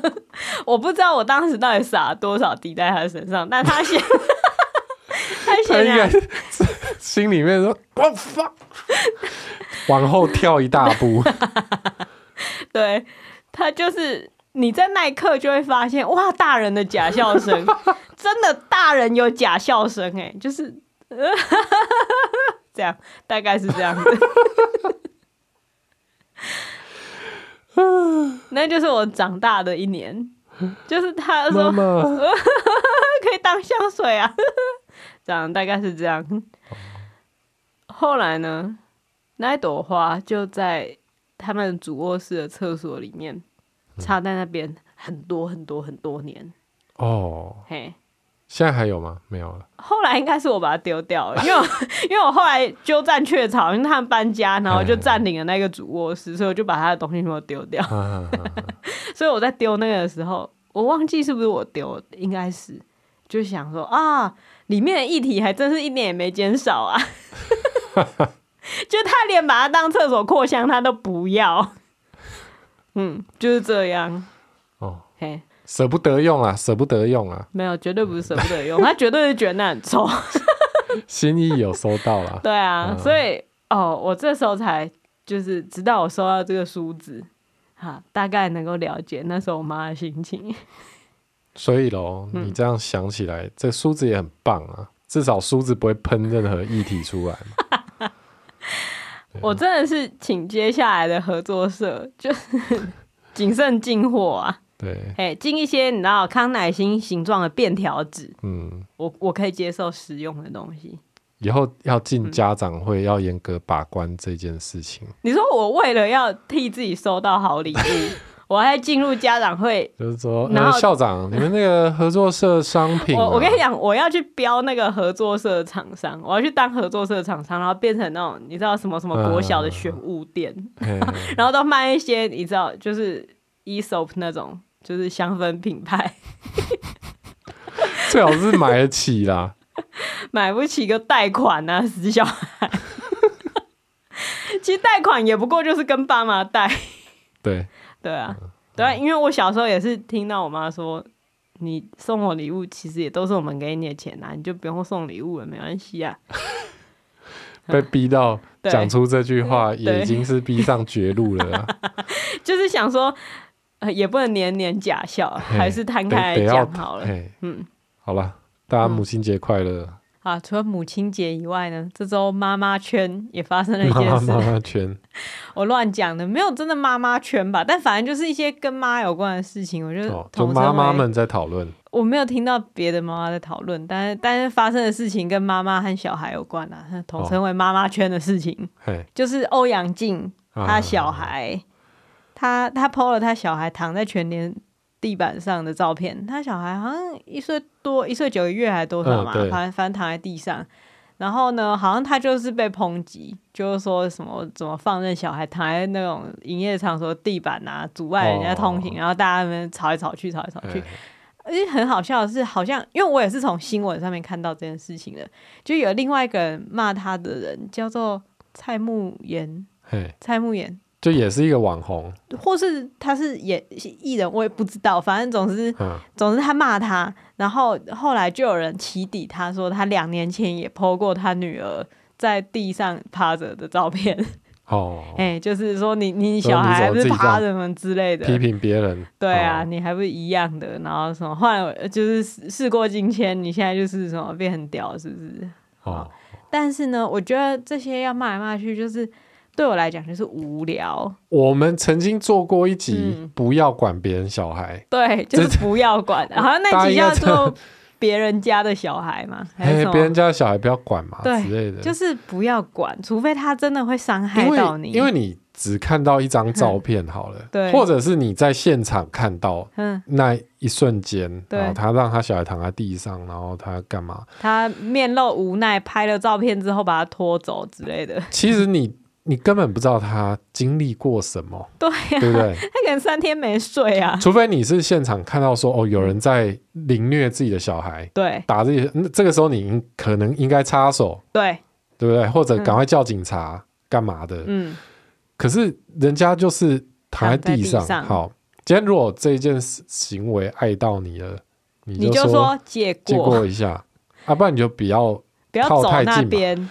我不知道我当时到底撒了多少滴在她身上，但他先，他先啊，心里面说我 fuck，往后跳一大步，对，他就是你在那一刻就会发现哇，大人的假笑声，真的大人有假笑声哎，就是 这样大概是这样子。那就是我长大的一年，就是他说可以当香水啊，这样大概是这样。后来呢，那一朵花就在他们主卧室的厕所里面插在那边很多很多很多年。哦，嘿。现在还有吗？没有了。后来应该是我把它丢掉了，因为 因为我后来鸠占鹊巢，因为他们搬家，然后就占领了那个主卧室，所以我就把他的东西全部丢掉。所以我在丢那个的时候，我忘记是不是我丢，应该是就想说啊，里面的液体还真是一点也没减少啊，就他连把它当厕所扩香他都不要，嗯，就是这样。哦，嘿。舍不得用啊，舍不得用啊！没有，绝对不是舍不得用，他绝对是觉得那很臭。心意有收到了。对啊，嗯、所以哦，我这时候才就是直到我收到这个梳子，哈，大概能够了解那时候我妈的心情。所以喽，你这样想起来，嗯、这梳子也很棒啊，至少梳子不会喷任何液体出来。我真的是请接下来的合作社 就是谨慎进货啊。对，哎，进一些你知道康乃馨形状的便条纸，嗯，我我可以接受实用的东西。以后要进家长会，要严格把关这件事情。嗯、你说我为了要替自己收到好礼物，我还进入家长会，就是说，然后、呃、校长，你们那个合作社商品、啊，我我跟你讲，我要去标那个合作社厂商，我要去当合作社厂商，然后变成那种你知道什么什么国小的选物店，嗯、然后都卖一些你知道就是 Aesop 那种。就是香氛品牌，最好是买得起啦，买不起就贷款啊，死小孩。其实贷款也不过就是跟爸妈贷。对对啊，对啊，因为我小时候也是听到我妈说，你送我礼物，其实也都是我们给你的钱啊，你就不用送礼物了，没关系啊。被逼到 讲出这句话，也已经是逼上绝路了啊。就是想说。也不能年年假笑，还是摊开来讲好了。嗯，好了，大家母亲节快乐。啊，除了母亲节以外呢，这周妈妈圈也发生了一件事。妈妈圈，我乱讲的，没有真的妈妈圈吧？但反正就是一些跟妈有关的事情，我觉得就妈妈们在讨论。我没有听到别的妈妈在讨论，但是但是发生的事情跟妈妈和小孩有关啊，统称为妈妈圈的事情。就是欧阳靖他小孩。他他 PO 了他小孩躺在全联地板上的照片，他小孩好像一岁多，一岁九个月还多少嘛，反正反正躺在地上，然后呢，好像他就是被抨击，就是说什么怎么放任小孩躺在那种营业场所地板啊，阻碍人家通行，哦、然后大家们吵来吵去，吵来吵去，而且很好笑的是，好像因为我也是从新闻上面看到这件事情的，就有另外一个人骂他的人叫做蔡慕言，蔡慕妍。就也是一个网红，或是他是演艺人，我也不知道。反正总是，嗯、总之他骂他，然后后来就有人起底，他说他两年前也 po 过他女儿在地上趴着的照片。哦，哎、欸，就是说你你小孩还不是趴着什么之类的，批评别人。对啊，哦、你还不是一样的？然后什么？后来就是事过境迁，你现在就是什么变很屌，是不是？哦。但是呢，我觉得这些要骂来骂去，就是。对我来讲就是无聊。我们曾经做过一集，不要管别人小孩。嗯、对，就是不要管。好像那集叫做别人家的小孩嘛，还是？别人家的小孩不要管嘛，之类的。就是不要管，除非他真的会伤害到你。因为你只看到一张照片好了，对，或者是你在现场看到那一瞬间，然后他让他小孩躺在地上，然后他干嘛？他面露无奈，拍了照片之后把他拖走之类的。其实你。你根本不知道他经历过什么，对呀，对不对？他可能三天没睡啊。除非你是现场看到说，哦，有人在凌虐自己的小孩，对，打自己，这个时候你可能应该插手，对，对不对？或者赶快叫警察干嘛的？嗯。可是人家就是躺在地上，好。今天如果这一件行为碍到你了，你就说借过，一下，啊，不然你就不要不要靠太近。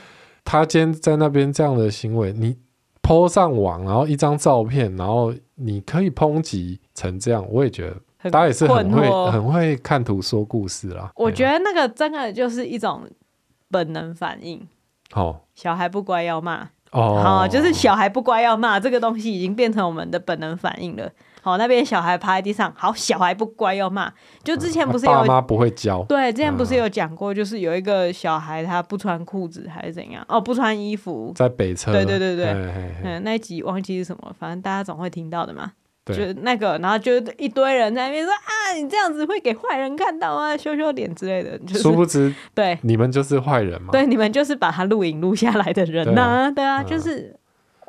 他今天在那边这样的行为，你 PO 上网，然后一张照片，然后你可以抨击成这样，我也觉得大家也是很会很会看图说故事啦。我觉得那个真的就是一种本能反应。哦，小孩不乖要骂。哦，好，就是小孩不乖要骂，这个东西已经变成我们的本能反应了。好，那边小孩趴在地上，好，小孩不乖要骂。就之前不是有爸妈不会教？对，之前不是有讲过，就是有一个小孩他不穿裤子还是怎样？哦，不穿衣服，在北侧。对对对对，嗯，那一集忘记是什么，反正大家总会听到的嘛。就那个，然后就一堆人在那边说啊，你这样子会给坏人看到啊，羞羞脸之类的。就是、殊不知，对，你们就是坏人嘛。对，你们就是把他录影录下来的人呐、啊。对啊，就是、嗯、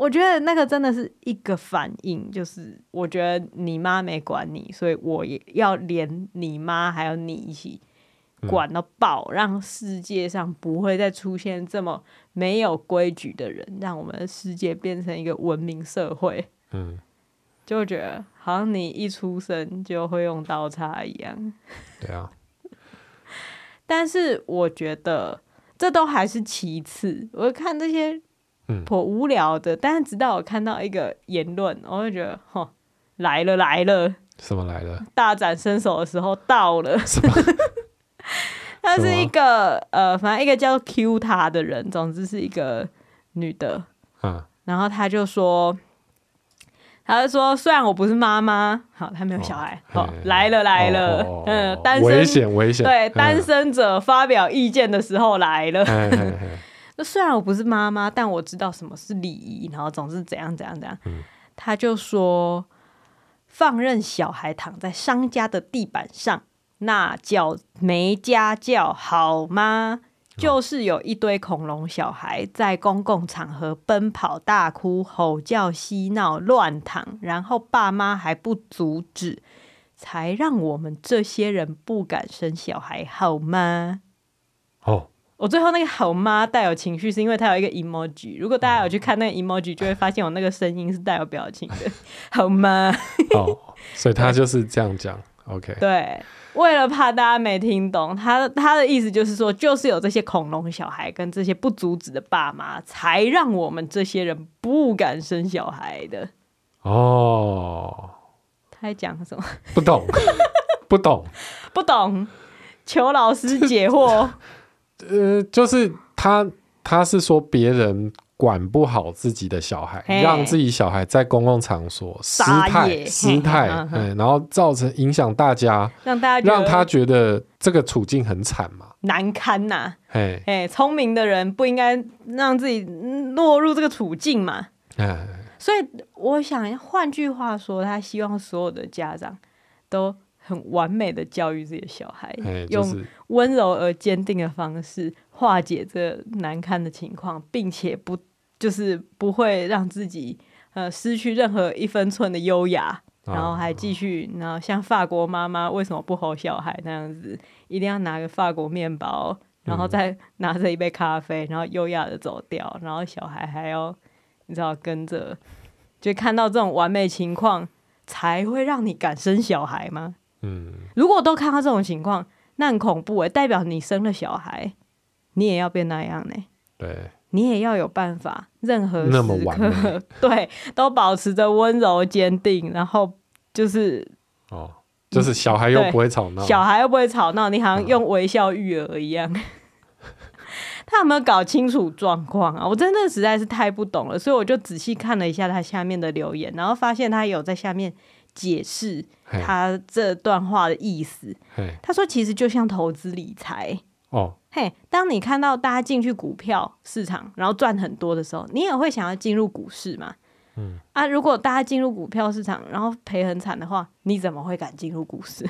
我觉得那个真的是一个反应，就是我觉得你妈没管你，所以我也要连你妈还有你一起管到爆，嗯、让世界上不会再出现这么没有规矩的人，让我们的世界变成一个文明社会。嗯。就觉得好像你一出生就会用刀叉一样。对啊。但是我觉得这都还是其次。我看这些颇无聊的，嗯、但是直到我看到一个言论，我就觉得，吼，来了来了。什么来了？大展身手的时候到了。什么？他是一个呃，反正一个叫 Q 他的人，总之是一个女的。嗯。然后他就说。他就说：“虽然我不是妈妈，好，他没有小孩，好、来了来了，哦、嗯，单身危险危险，对，单身者发表意见的时候来了。那虽然我不是妈妈，但我知道什么是礼仪，然后总是怎样怎样怎样。嗯、他就说，放任小孩躺在商家的地板上，那叫没家教，好吗？”就是有一堆恐龙小孩在公共场合奔跑、大哭、吼叫、嬉闹、乱躺，然后爸妈还不阻止，才让我们这些人不敢生小孩，好吗？哦，我最后那个好吗带有情绪，是因为它有一个 emoji。如果大家有去看那个 emoji，就会发现我那个声音是带有表情的，好吗？哦，所以他就是这样讲。OK，对。为了怕大家没听懂，他他的意思就是说，就是有这些恐龙小孩跟这些不阻止的爸妈，才让我们这些人不敢生小孩的。哦，他在讲什么？不懂，不懂，不懂，求老师解惑。呃，就是他，他是说别人。管不好自己的小孩，让自己小孩在公共场所失态、失态，嗯然后造成影响大家，让大家让他觉得这个处境很惨嘛，难堪呐、啊。嘿，嘿，聪明的人不应该让自己落入这个处境嘛。嘿所以我想换句话说，他希望所有的家长都很完美的教育自己的小孩，就是、用温柔而坚定的方式化解这难堪的情况，并且不。就是不会让自己呃失去任何一分寸的优雅，然后还继续，然后像法国妈妈为什么不吼小孩那样子，一定要拿个法国面包，然后再拿着一杯咖啡，然后优雅的走掉，然后小孩还要你知道跟着，就看到这种完美情况才会让你敢生小孩吗？嗯，如果都看到这种情况，那很恐怖诶，代表你生了小孩，你也要变那样呢？对。你也要有办法，任何时刻 对，都保持着温柔坚定，然后就是哦，就是小孩又不会吵闹，小孩又不会吵闹，你好像用微笑育儿一样。嗯、他有没有搞清楚状况啊？我真的实在是太不懂了，所以我就仔细看了一下他下面的留言，然后发现他有在下面解释他这段话的意思。他说，其实就像投资理财。哦，嘿当你看到大家进去股票市场，然后赚很多的时候，你也会想要进入股市嘛？嗯，啊，如果大家进入股票市场，然后赔很惨的话，你怎么会敢进入股市？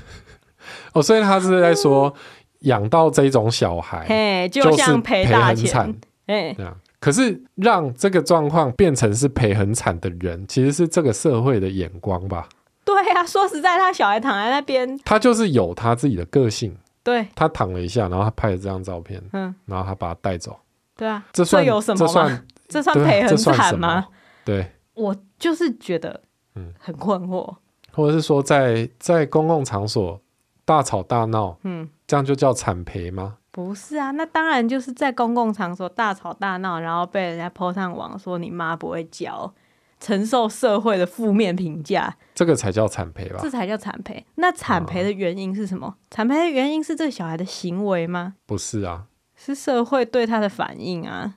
哦，所以他是在说，养到这种小孩，嘿，就像赔大钱，哎，这样。可是让这个状况变成是赔很惨的人，其实是这个社会的眼光吧？对呀，说实在，他小孩躺在那边，他就是有他自己的个性。对，他躺了一下，然后他拍了这张照片，嗯，然后他把他带走。对啊，这算这有什么？这算这算赔很惨吗？对，我就是觉得，嗯，很困惑。或者是说在，在在公共场所大吵大闹，嗯，这样就叫惨赔吗？不是啊，那当然就是在公共场所大吵大闹，然后被人家 po 上网说你妈不会教。承受社会的负面评价，这个才叫惨赔吧？这才叫惨赔。那惨赔的原因是什么？惨赔、嗯、的原因是这个小孩的行为吗？不是啊，是社会对他的反应啊。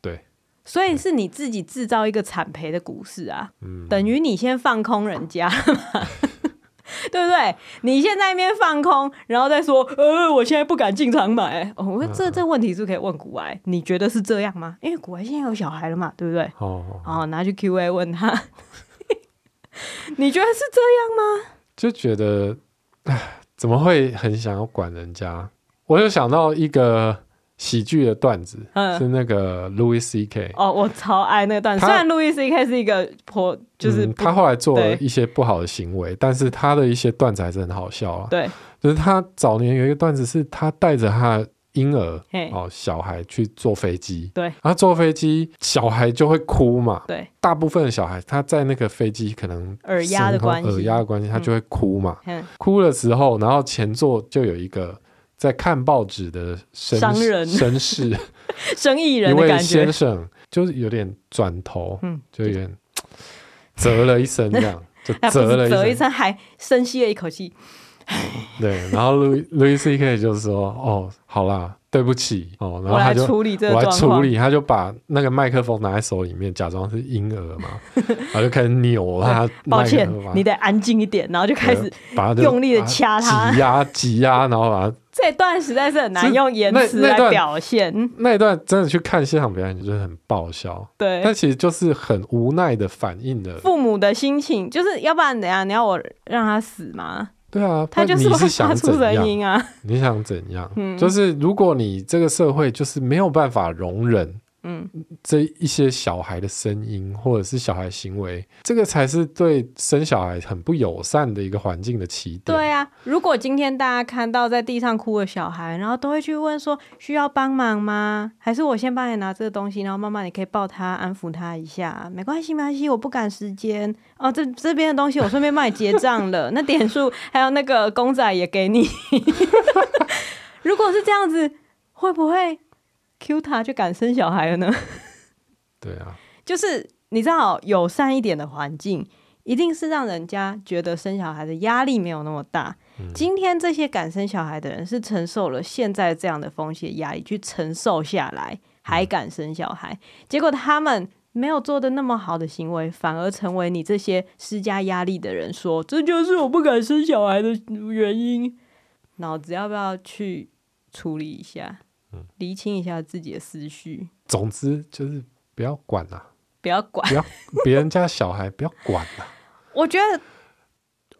对，所以是你自己制造一个惨赔的股市啊，嗯，等于你先放空人家嘛。对不对？你现在那边放空，然后再说，呃，我现在不敢进场买。哦，我说这这问题是可以问古埃，你觉得是这样吗？因为古埃现在有小孩了嘛，对不对？哦，哦，拿去 Q A 问他，你觉得是这样吗？就觉得，哎，怎么会很想要管人家？我就想到一个。喜剧的段子、嗯、是那个 Louis C.K. 哦，我超爱那个段子。虽然 Louis C.K. 是一个颇就是、嗯、他后来做了一些不好的行为，但是他的一些段子还是很好笑啊。对，就是他早年有一个段子，是他带着他的婴儿哦小孩去坐飞机，对，然后坐飞机小孩就会哭嘛，对，大部分的小孩他在那个飞机可能耳压的关系，耳压的关系他就会哭嘛，嗯、哭的时候，然后前座就有一个。在看报纸的绅商人绅士，生意人的感觉，先生就是有点转头，嗯，就有点啧了一声，这样就啧了一声，一声还深吸了一口气。对，然后路易路易 C.K. 就是说：“哦，好啦。”对不起哦，然后他就我来处理这个，我来处理，他就把那个麦克风拿在手里面，假装是婴儿嘛，然后就开始扭他。抱歉，你得安静一点，然后就开始用力的掐他，挤压挤压，然后把他。这段实在是很难用言辞来表现。那一段真的去看现场表演，就是很爆笑。对，但其实就是很无奈的反应的父母的心情，就是要不然怎样？你要我让他死吗？对啊，他就是会发出声音啊。你想怎样？嗯，就是如果你这个社会就是没有办法容忍。嗯，这一些小孩的声音，或者是小孩行为，这个才是对生小孩很不友善的一个环境的起点。对啊，如果今天大家看到在地上哭的小孩，然后都会去问说需要帮忙吗？还是我先帮你拿这个东西，然后妈妈你可以抱他安抚他一下，没关系没关系，我不赶时间哦。这这边的东西我顺便帮你结账了，那点数还有那个公仔也给你。如果是这样子，会不会？Q 他就敢生小孩了呢？对啊，就是你知道，友善一点的环境，一定是让人家觉得生小孩的压力没有那么大。嗯、今天这些敢生小孩的人，是承受了现在这样的风险压力去承受下来，还敢生小孩，嗯、结果他们没有做的那么好的行为，反而成为你这些施加压力的人说，这就是我不敢生小孩的原因。脑子要不要去处理一下？厘清一下自己的思绪。总之就是不要管啦，不要管，不要别人家小孩不要管啦。我觉得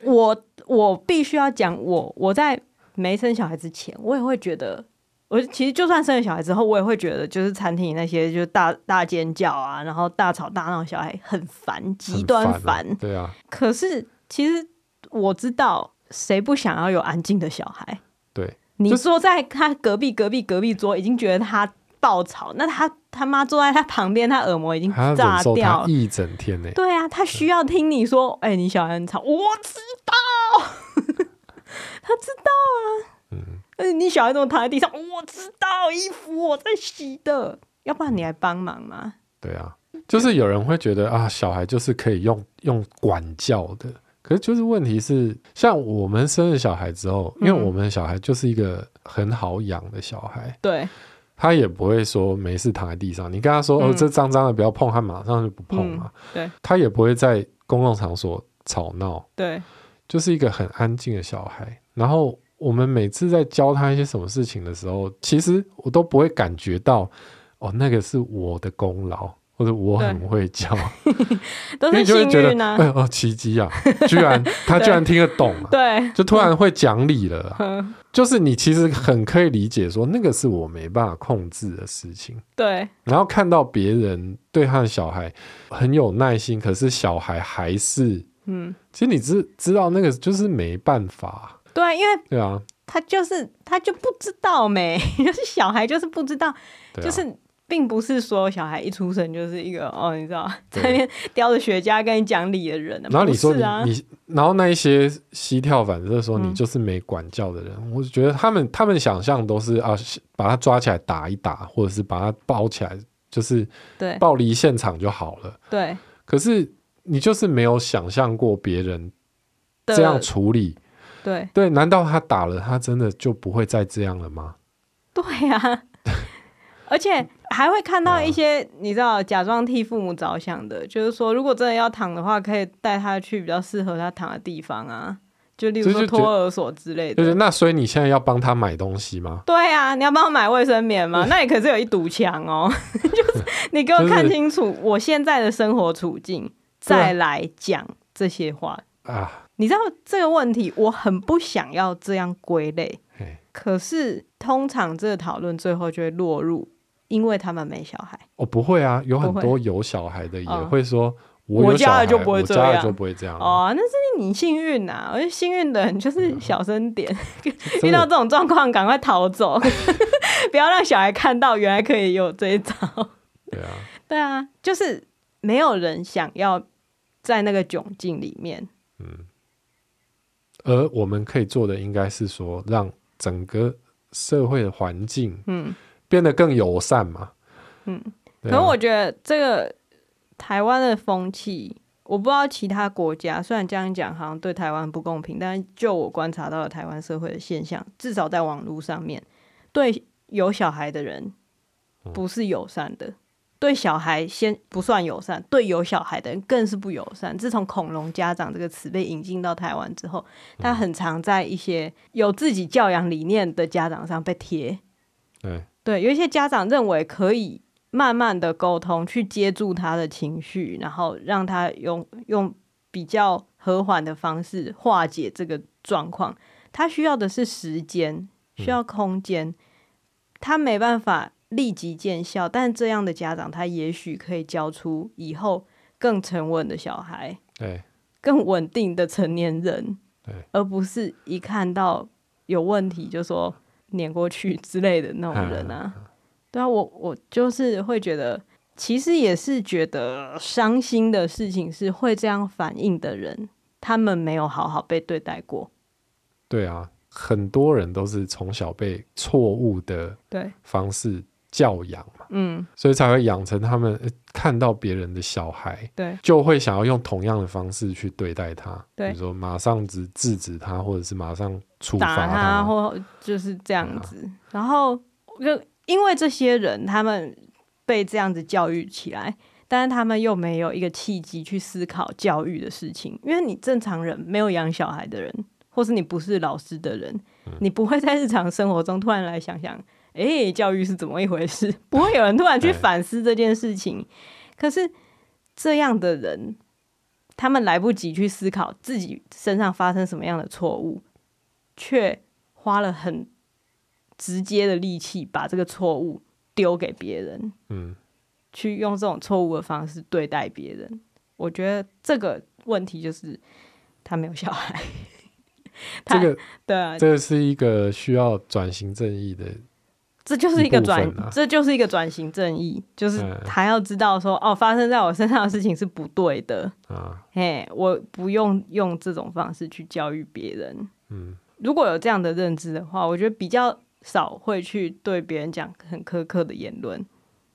我我必须要讲，我我在没生小孩之前，我也会觉得，我其实就算生了小孩之后，我也会觉得，就是餐厅里那些就是大大尖叫啊，然后大吵大闹，小孩很烦，极端烦。对啊。可是其实我知道，谁不想要有安静的小孩？对。你坐在他隔壁隔壁隔壁桌，已经觉得他爆吵，那他他妈坐在他旁边，他耳膜已经炸掉一整天呢。对啊，他需要听你说，哎、欸，你小孩很吵，我知道，他知道啊，嗯，你小孩怎么躺在地上？我知道，衣服我在洗的，要不然你来帮忙吗？对啊，就是有人会觉得啊，小孩就是可以用用管教的。可是就是问题是，像我们生了小孩之后，因为我们的小孩就是一个很好养的小孩，对，他也不会说没事躺在地上，你跟他说哦，这脏脏的不要碰，他马上就不碰嘛，对，他也不会在公共场所吵闹，对，就是一个很安静的小孩。然后我们每次在教他一些什么事情的时候，其实我都不会感觉到哦，那个是我的功劳。或者我很会教，都是幸运呢。哎哦，奇迹啊！居然 他居然听得懂，对，就突然会讲理了。就是你其实很可以理解，说那个是我没办法控制的事情。对。然后看到别人对他的小孩很有耐心，可是小孩还是嗯，其实你知知道那个就是没办法。对，因为对啊，他就是他就不知道没，就是小孩就是不知道，就是。并不是所有小孩一出生就是一个哦，你知道，在那边叼着雪茄跟你讲理的人。然后你说你，啊、你，然后那一些膝跳反射说你就是没管教的人，嗯、我就觉得他们他们想象都是啊，把他抓起来打一打，或者是把他包起来，就是对，抱离现场就好了。对。可是你就是没有想象过别人这样处理。对。对，难道他打了他真的就不会再这样了吗？对呀、啊。而且还会看到一些你知道假装替父母着想的，就是说如果真的要躺的话，可以带他去比较适合他躺的地方啊。就例如说托儿所之类的，就是那所以你现在要帮他买东西吗？对啊，你要帮我买卫生棉吗？那你可是有一堵墙哦，就是你给我看清楚我现在的生活处境，再来讲这些话啊。你知道这个问题，我很不想要这样归类，可是通常这个讨论最后就会落入，因为他们没小孩。哦，不会啊，有很多有小孩的也会说。我家的就不会这样，就不会这样哦。那是你幸运呐，而且幸运的人就是小声点，嗯、遇到这种状况赶快逃走，不要让小孩看到原来可以有这一招。对啊，对啊，就是没有人想要在那个窘境里面。嗯，而我们可以做的应该是说，让整个社会的环境嗯变得更友善嘛。嗯，可能我觉得这个。台湾的风气，我不知道其他国家。虽然这样讲好像对台湾不公平，但是就我观察到的台湾社会的现象，至少在网络上面，对有小孩的人不是友善的，对小孩先不算友善，对有小孩的人更是不友善。自从“恐龙家长”这个词被引进到台湾之后，他很常在一些有自己教养理念的家长上被贴。对，对，有一些家长认为可以。慢慢的沟通，去接住他的情绪，然后让他用用比较和缓的方式化解这个状况。他需要的是时间，需要空间，嗯、他没办法立即见效。但这样的家长，他也许可以教出以后更沉稳的小孩，对，更稳定的成年人，对，而不是一看到有问题就说撵过去之类的那种人啊。嗯对啊，我我就是会觉得，其实也是觉得伤心的事情是会这样反应的人，他们没有好好被对待过。对啊，很多人都是从小被错误的对方式教养嘛，嗯，所以才会养成他们看到别人的小孩，对，就会想要用同样的方式去对待他，对，比如说马上制制止他，或者是马上处罚他，他，或就是这样子，啊、然后就。因为这些人，他们被这样子教育起来，但是他们又没有一个契机去思考教育的事情。因为你正常人没有养小孩的人，或是你不是老师的人，你不会在日常生活中突然来想想，哎、欸，教育是怎么一回事？不会有人突然去反思这件事情。可是这样的人，他们来不及去思考自己身上发生什么样的错误，却花了很。直接的力气把这个错误丢给别人，嗯，去用这种错误的方式对待别人，我觉得这个问题就是他没有小孩，这个对啊，这个是一个需要转型正义的，这就是一个转，这就是一个转型正义，就是他要知道说，哦，发生在我身上的事情是不对的啊，嘿，我不用用这种方式去教育别人，嗯，如果有这样的认知的话，我觉得比较。少会去对别人讲很苛刻的言论，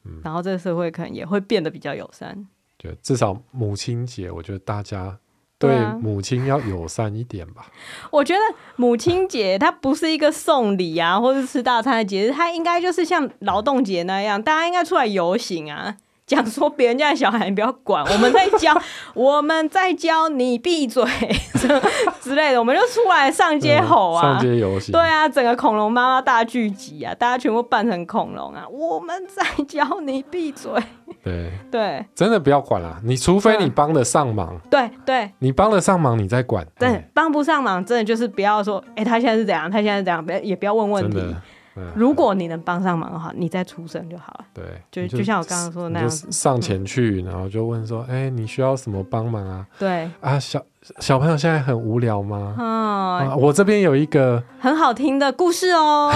嗯，然后这个社会可能也会变得比较友善。就至少母亲节，我觉得大家对母亲要友善一点吧。我觉得母亲节它不是一个送礼啊，或是吃大餐的节日，它应该就是像劳动节那样，大家应该出来游行啊。讲说别人家的小孩，你不要管，我们在教，我们在教你闭嘴之类的，我们就出来上街吼啊，上街游行，对啊，整个恐龙妈妈大聚集啊，大家全部扮成恐龙啊，我们在教你闭嘴，对。对，真的不要管了，你除非你帮得上忙，对对，你帮得上忙，你再管，对，帮不上忙，真的就是不要说，哎，他现在是怎样，他现在是怎样，别也不要问问题。如果你能帮上忙的话，你再出声就好了。对，就就像我刚刚说的那样。子，上前去，然后就问说：“哎，你需要什么帮忙啊？”对。啊，小小朋友现在很无聊吗？嗯，我这边有一个很好听的故事哦。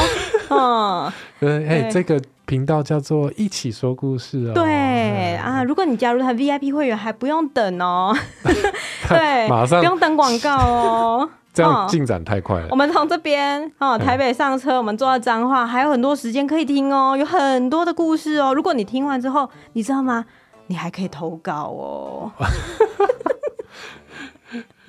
嗯，对，哎，这个频道叫做一起说故事哦。对啊，如果你加入他 VIP 会员，还不用等哦。对，马上不用等广告哦。这样进展太快了。哦、我们从这边哦，台北上车，我们坐到彰化，还有很多时间可以听哦，有很多的故事哦。如果你听完之后，你知道吗？你还可以投稿哦。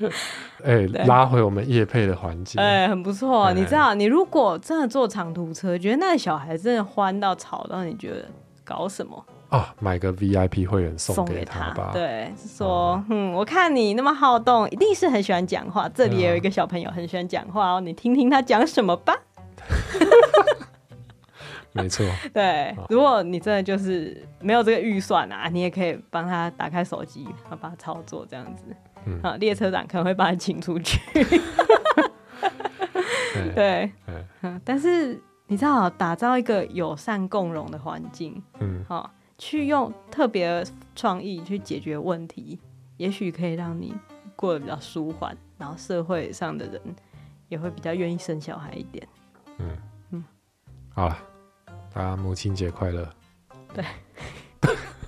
哎，拉回我们业配的环节，哎，很不错。你知道，你如果真的坐长途车，觉得那个小孩真的欢到吵到你觉得搞什么？啊，买个 VIP 会员送给他吧。对，是说，嗯，我看你那么好动，一定是很喜欢讲话。这里也有一个小朋友很喜欢讲话哦，你听听他讲什么吧。没错。对，如果你真的就是没有这个预算啊，你也可以帮他打开手机，然后帮他操作这样子。嗯。啊，列车长可能会把你请出去。对。嗯。但是你知道，打造一个友善共融的环境，嗯，好。去用特别创意去解决问题，也许可以让你过得比较舒缓，然后社会上的人也会比较愿意生小孩一点。嗯嗯，好了，大家母亲节快乐。对。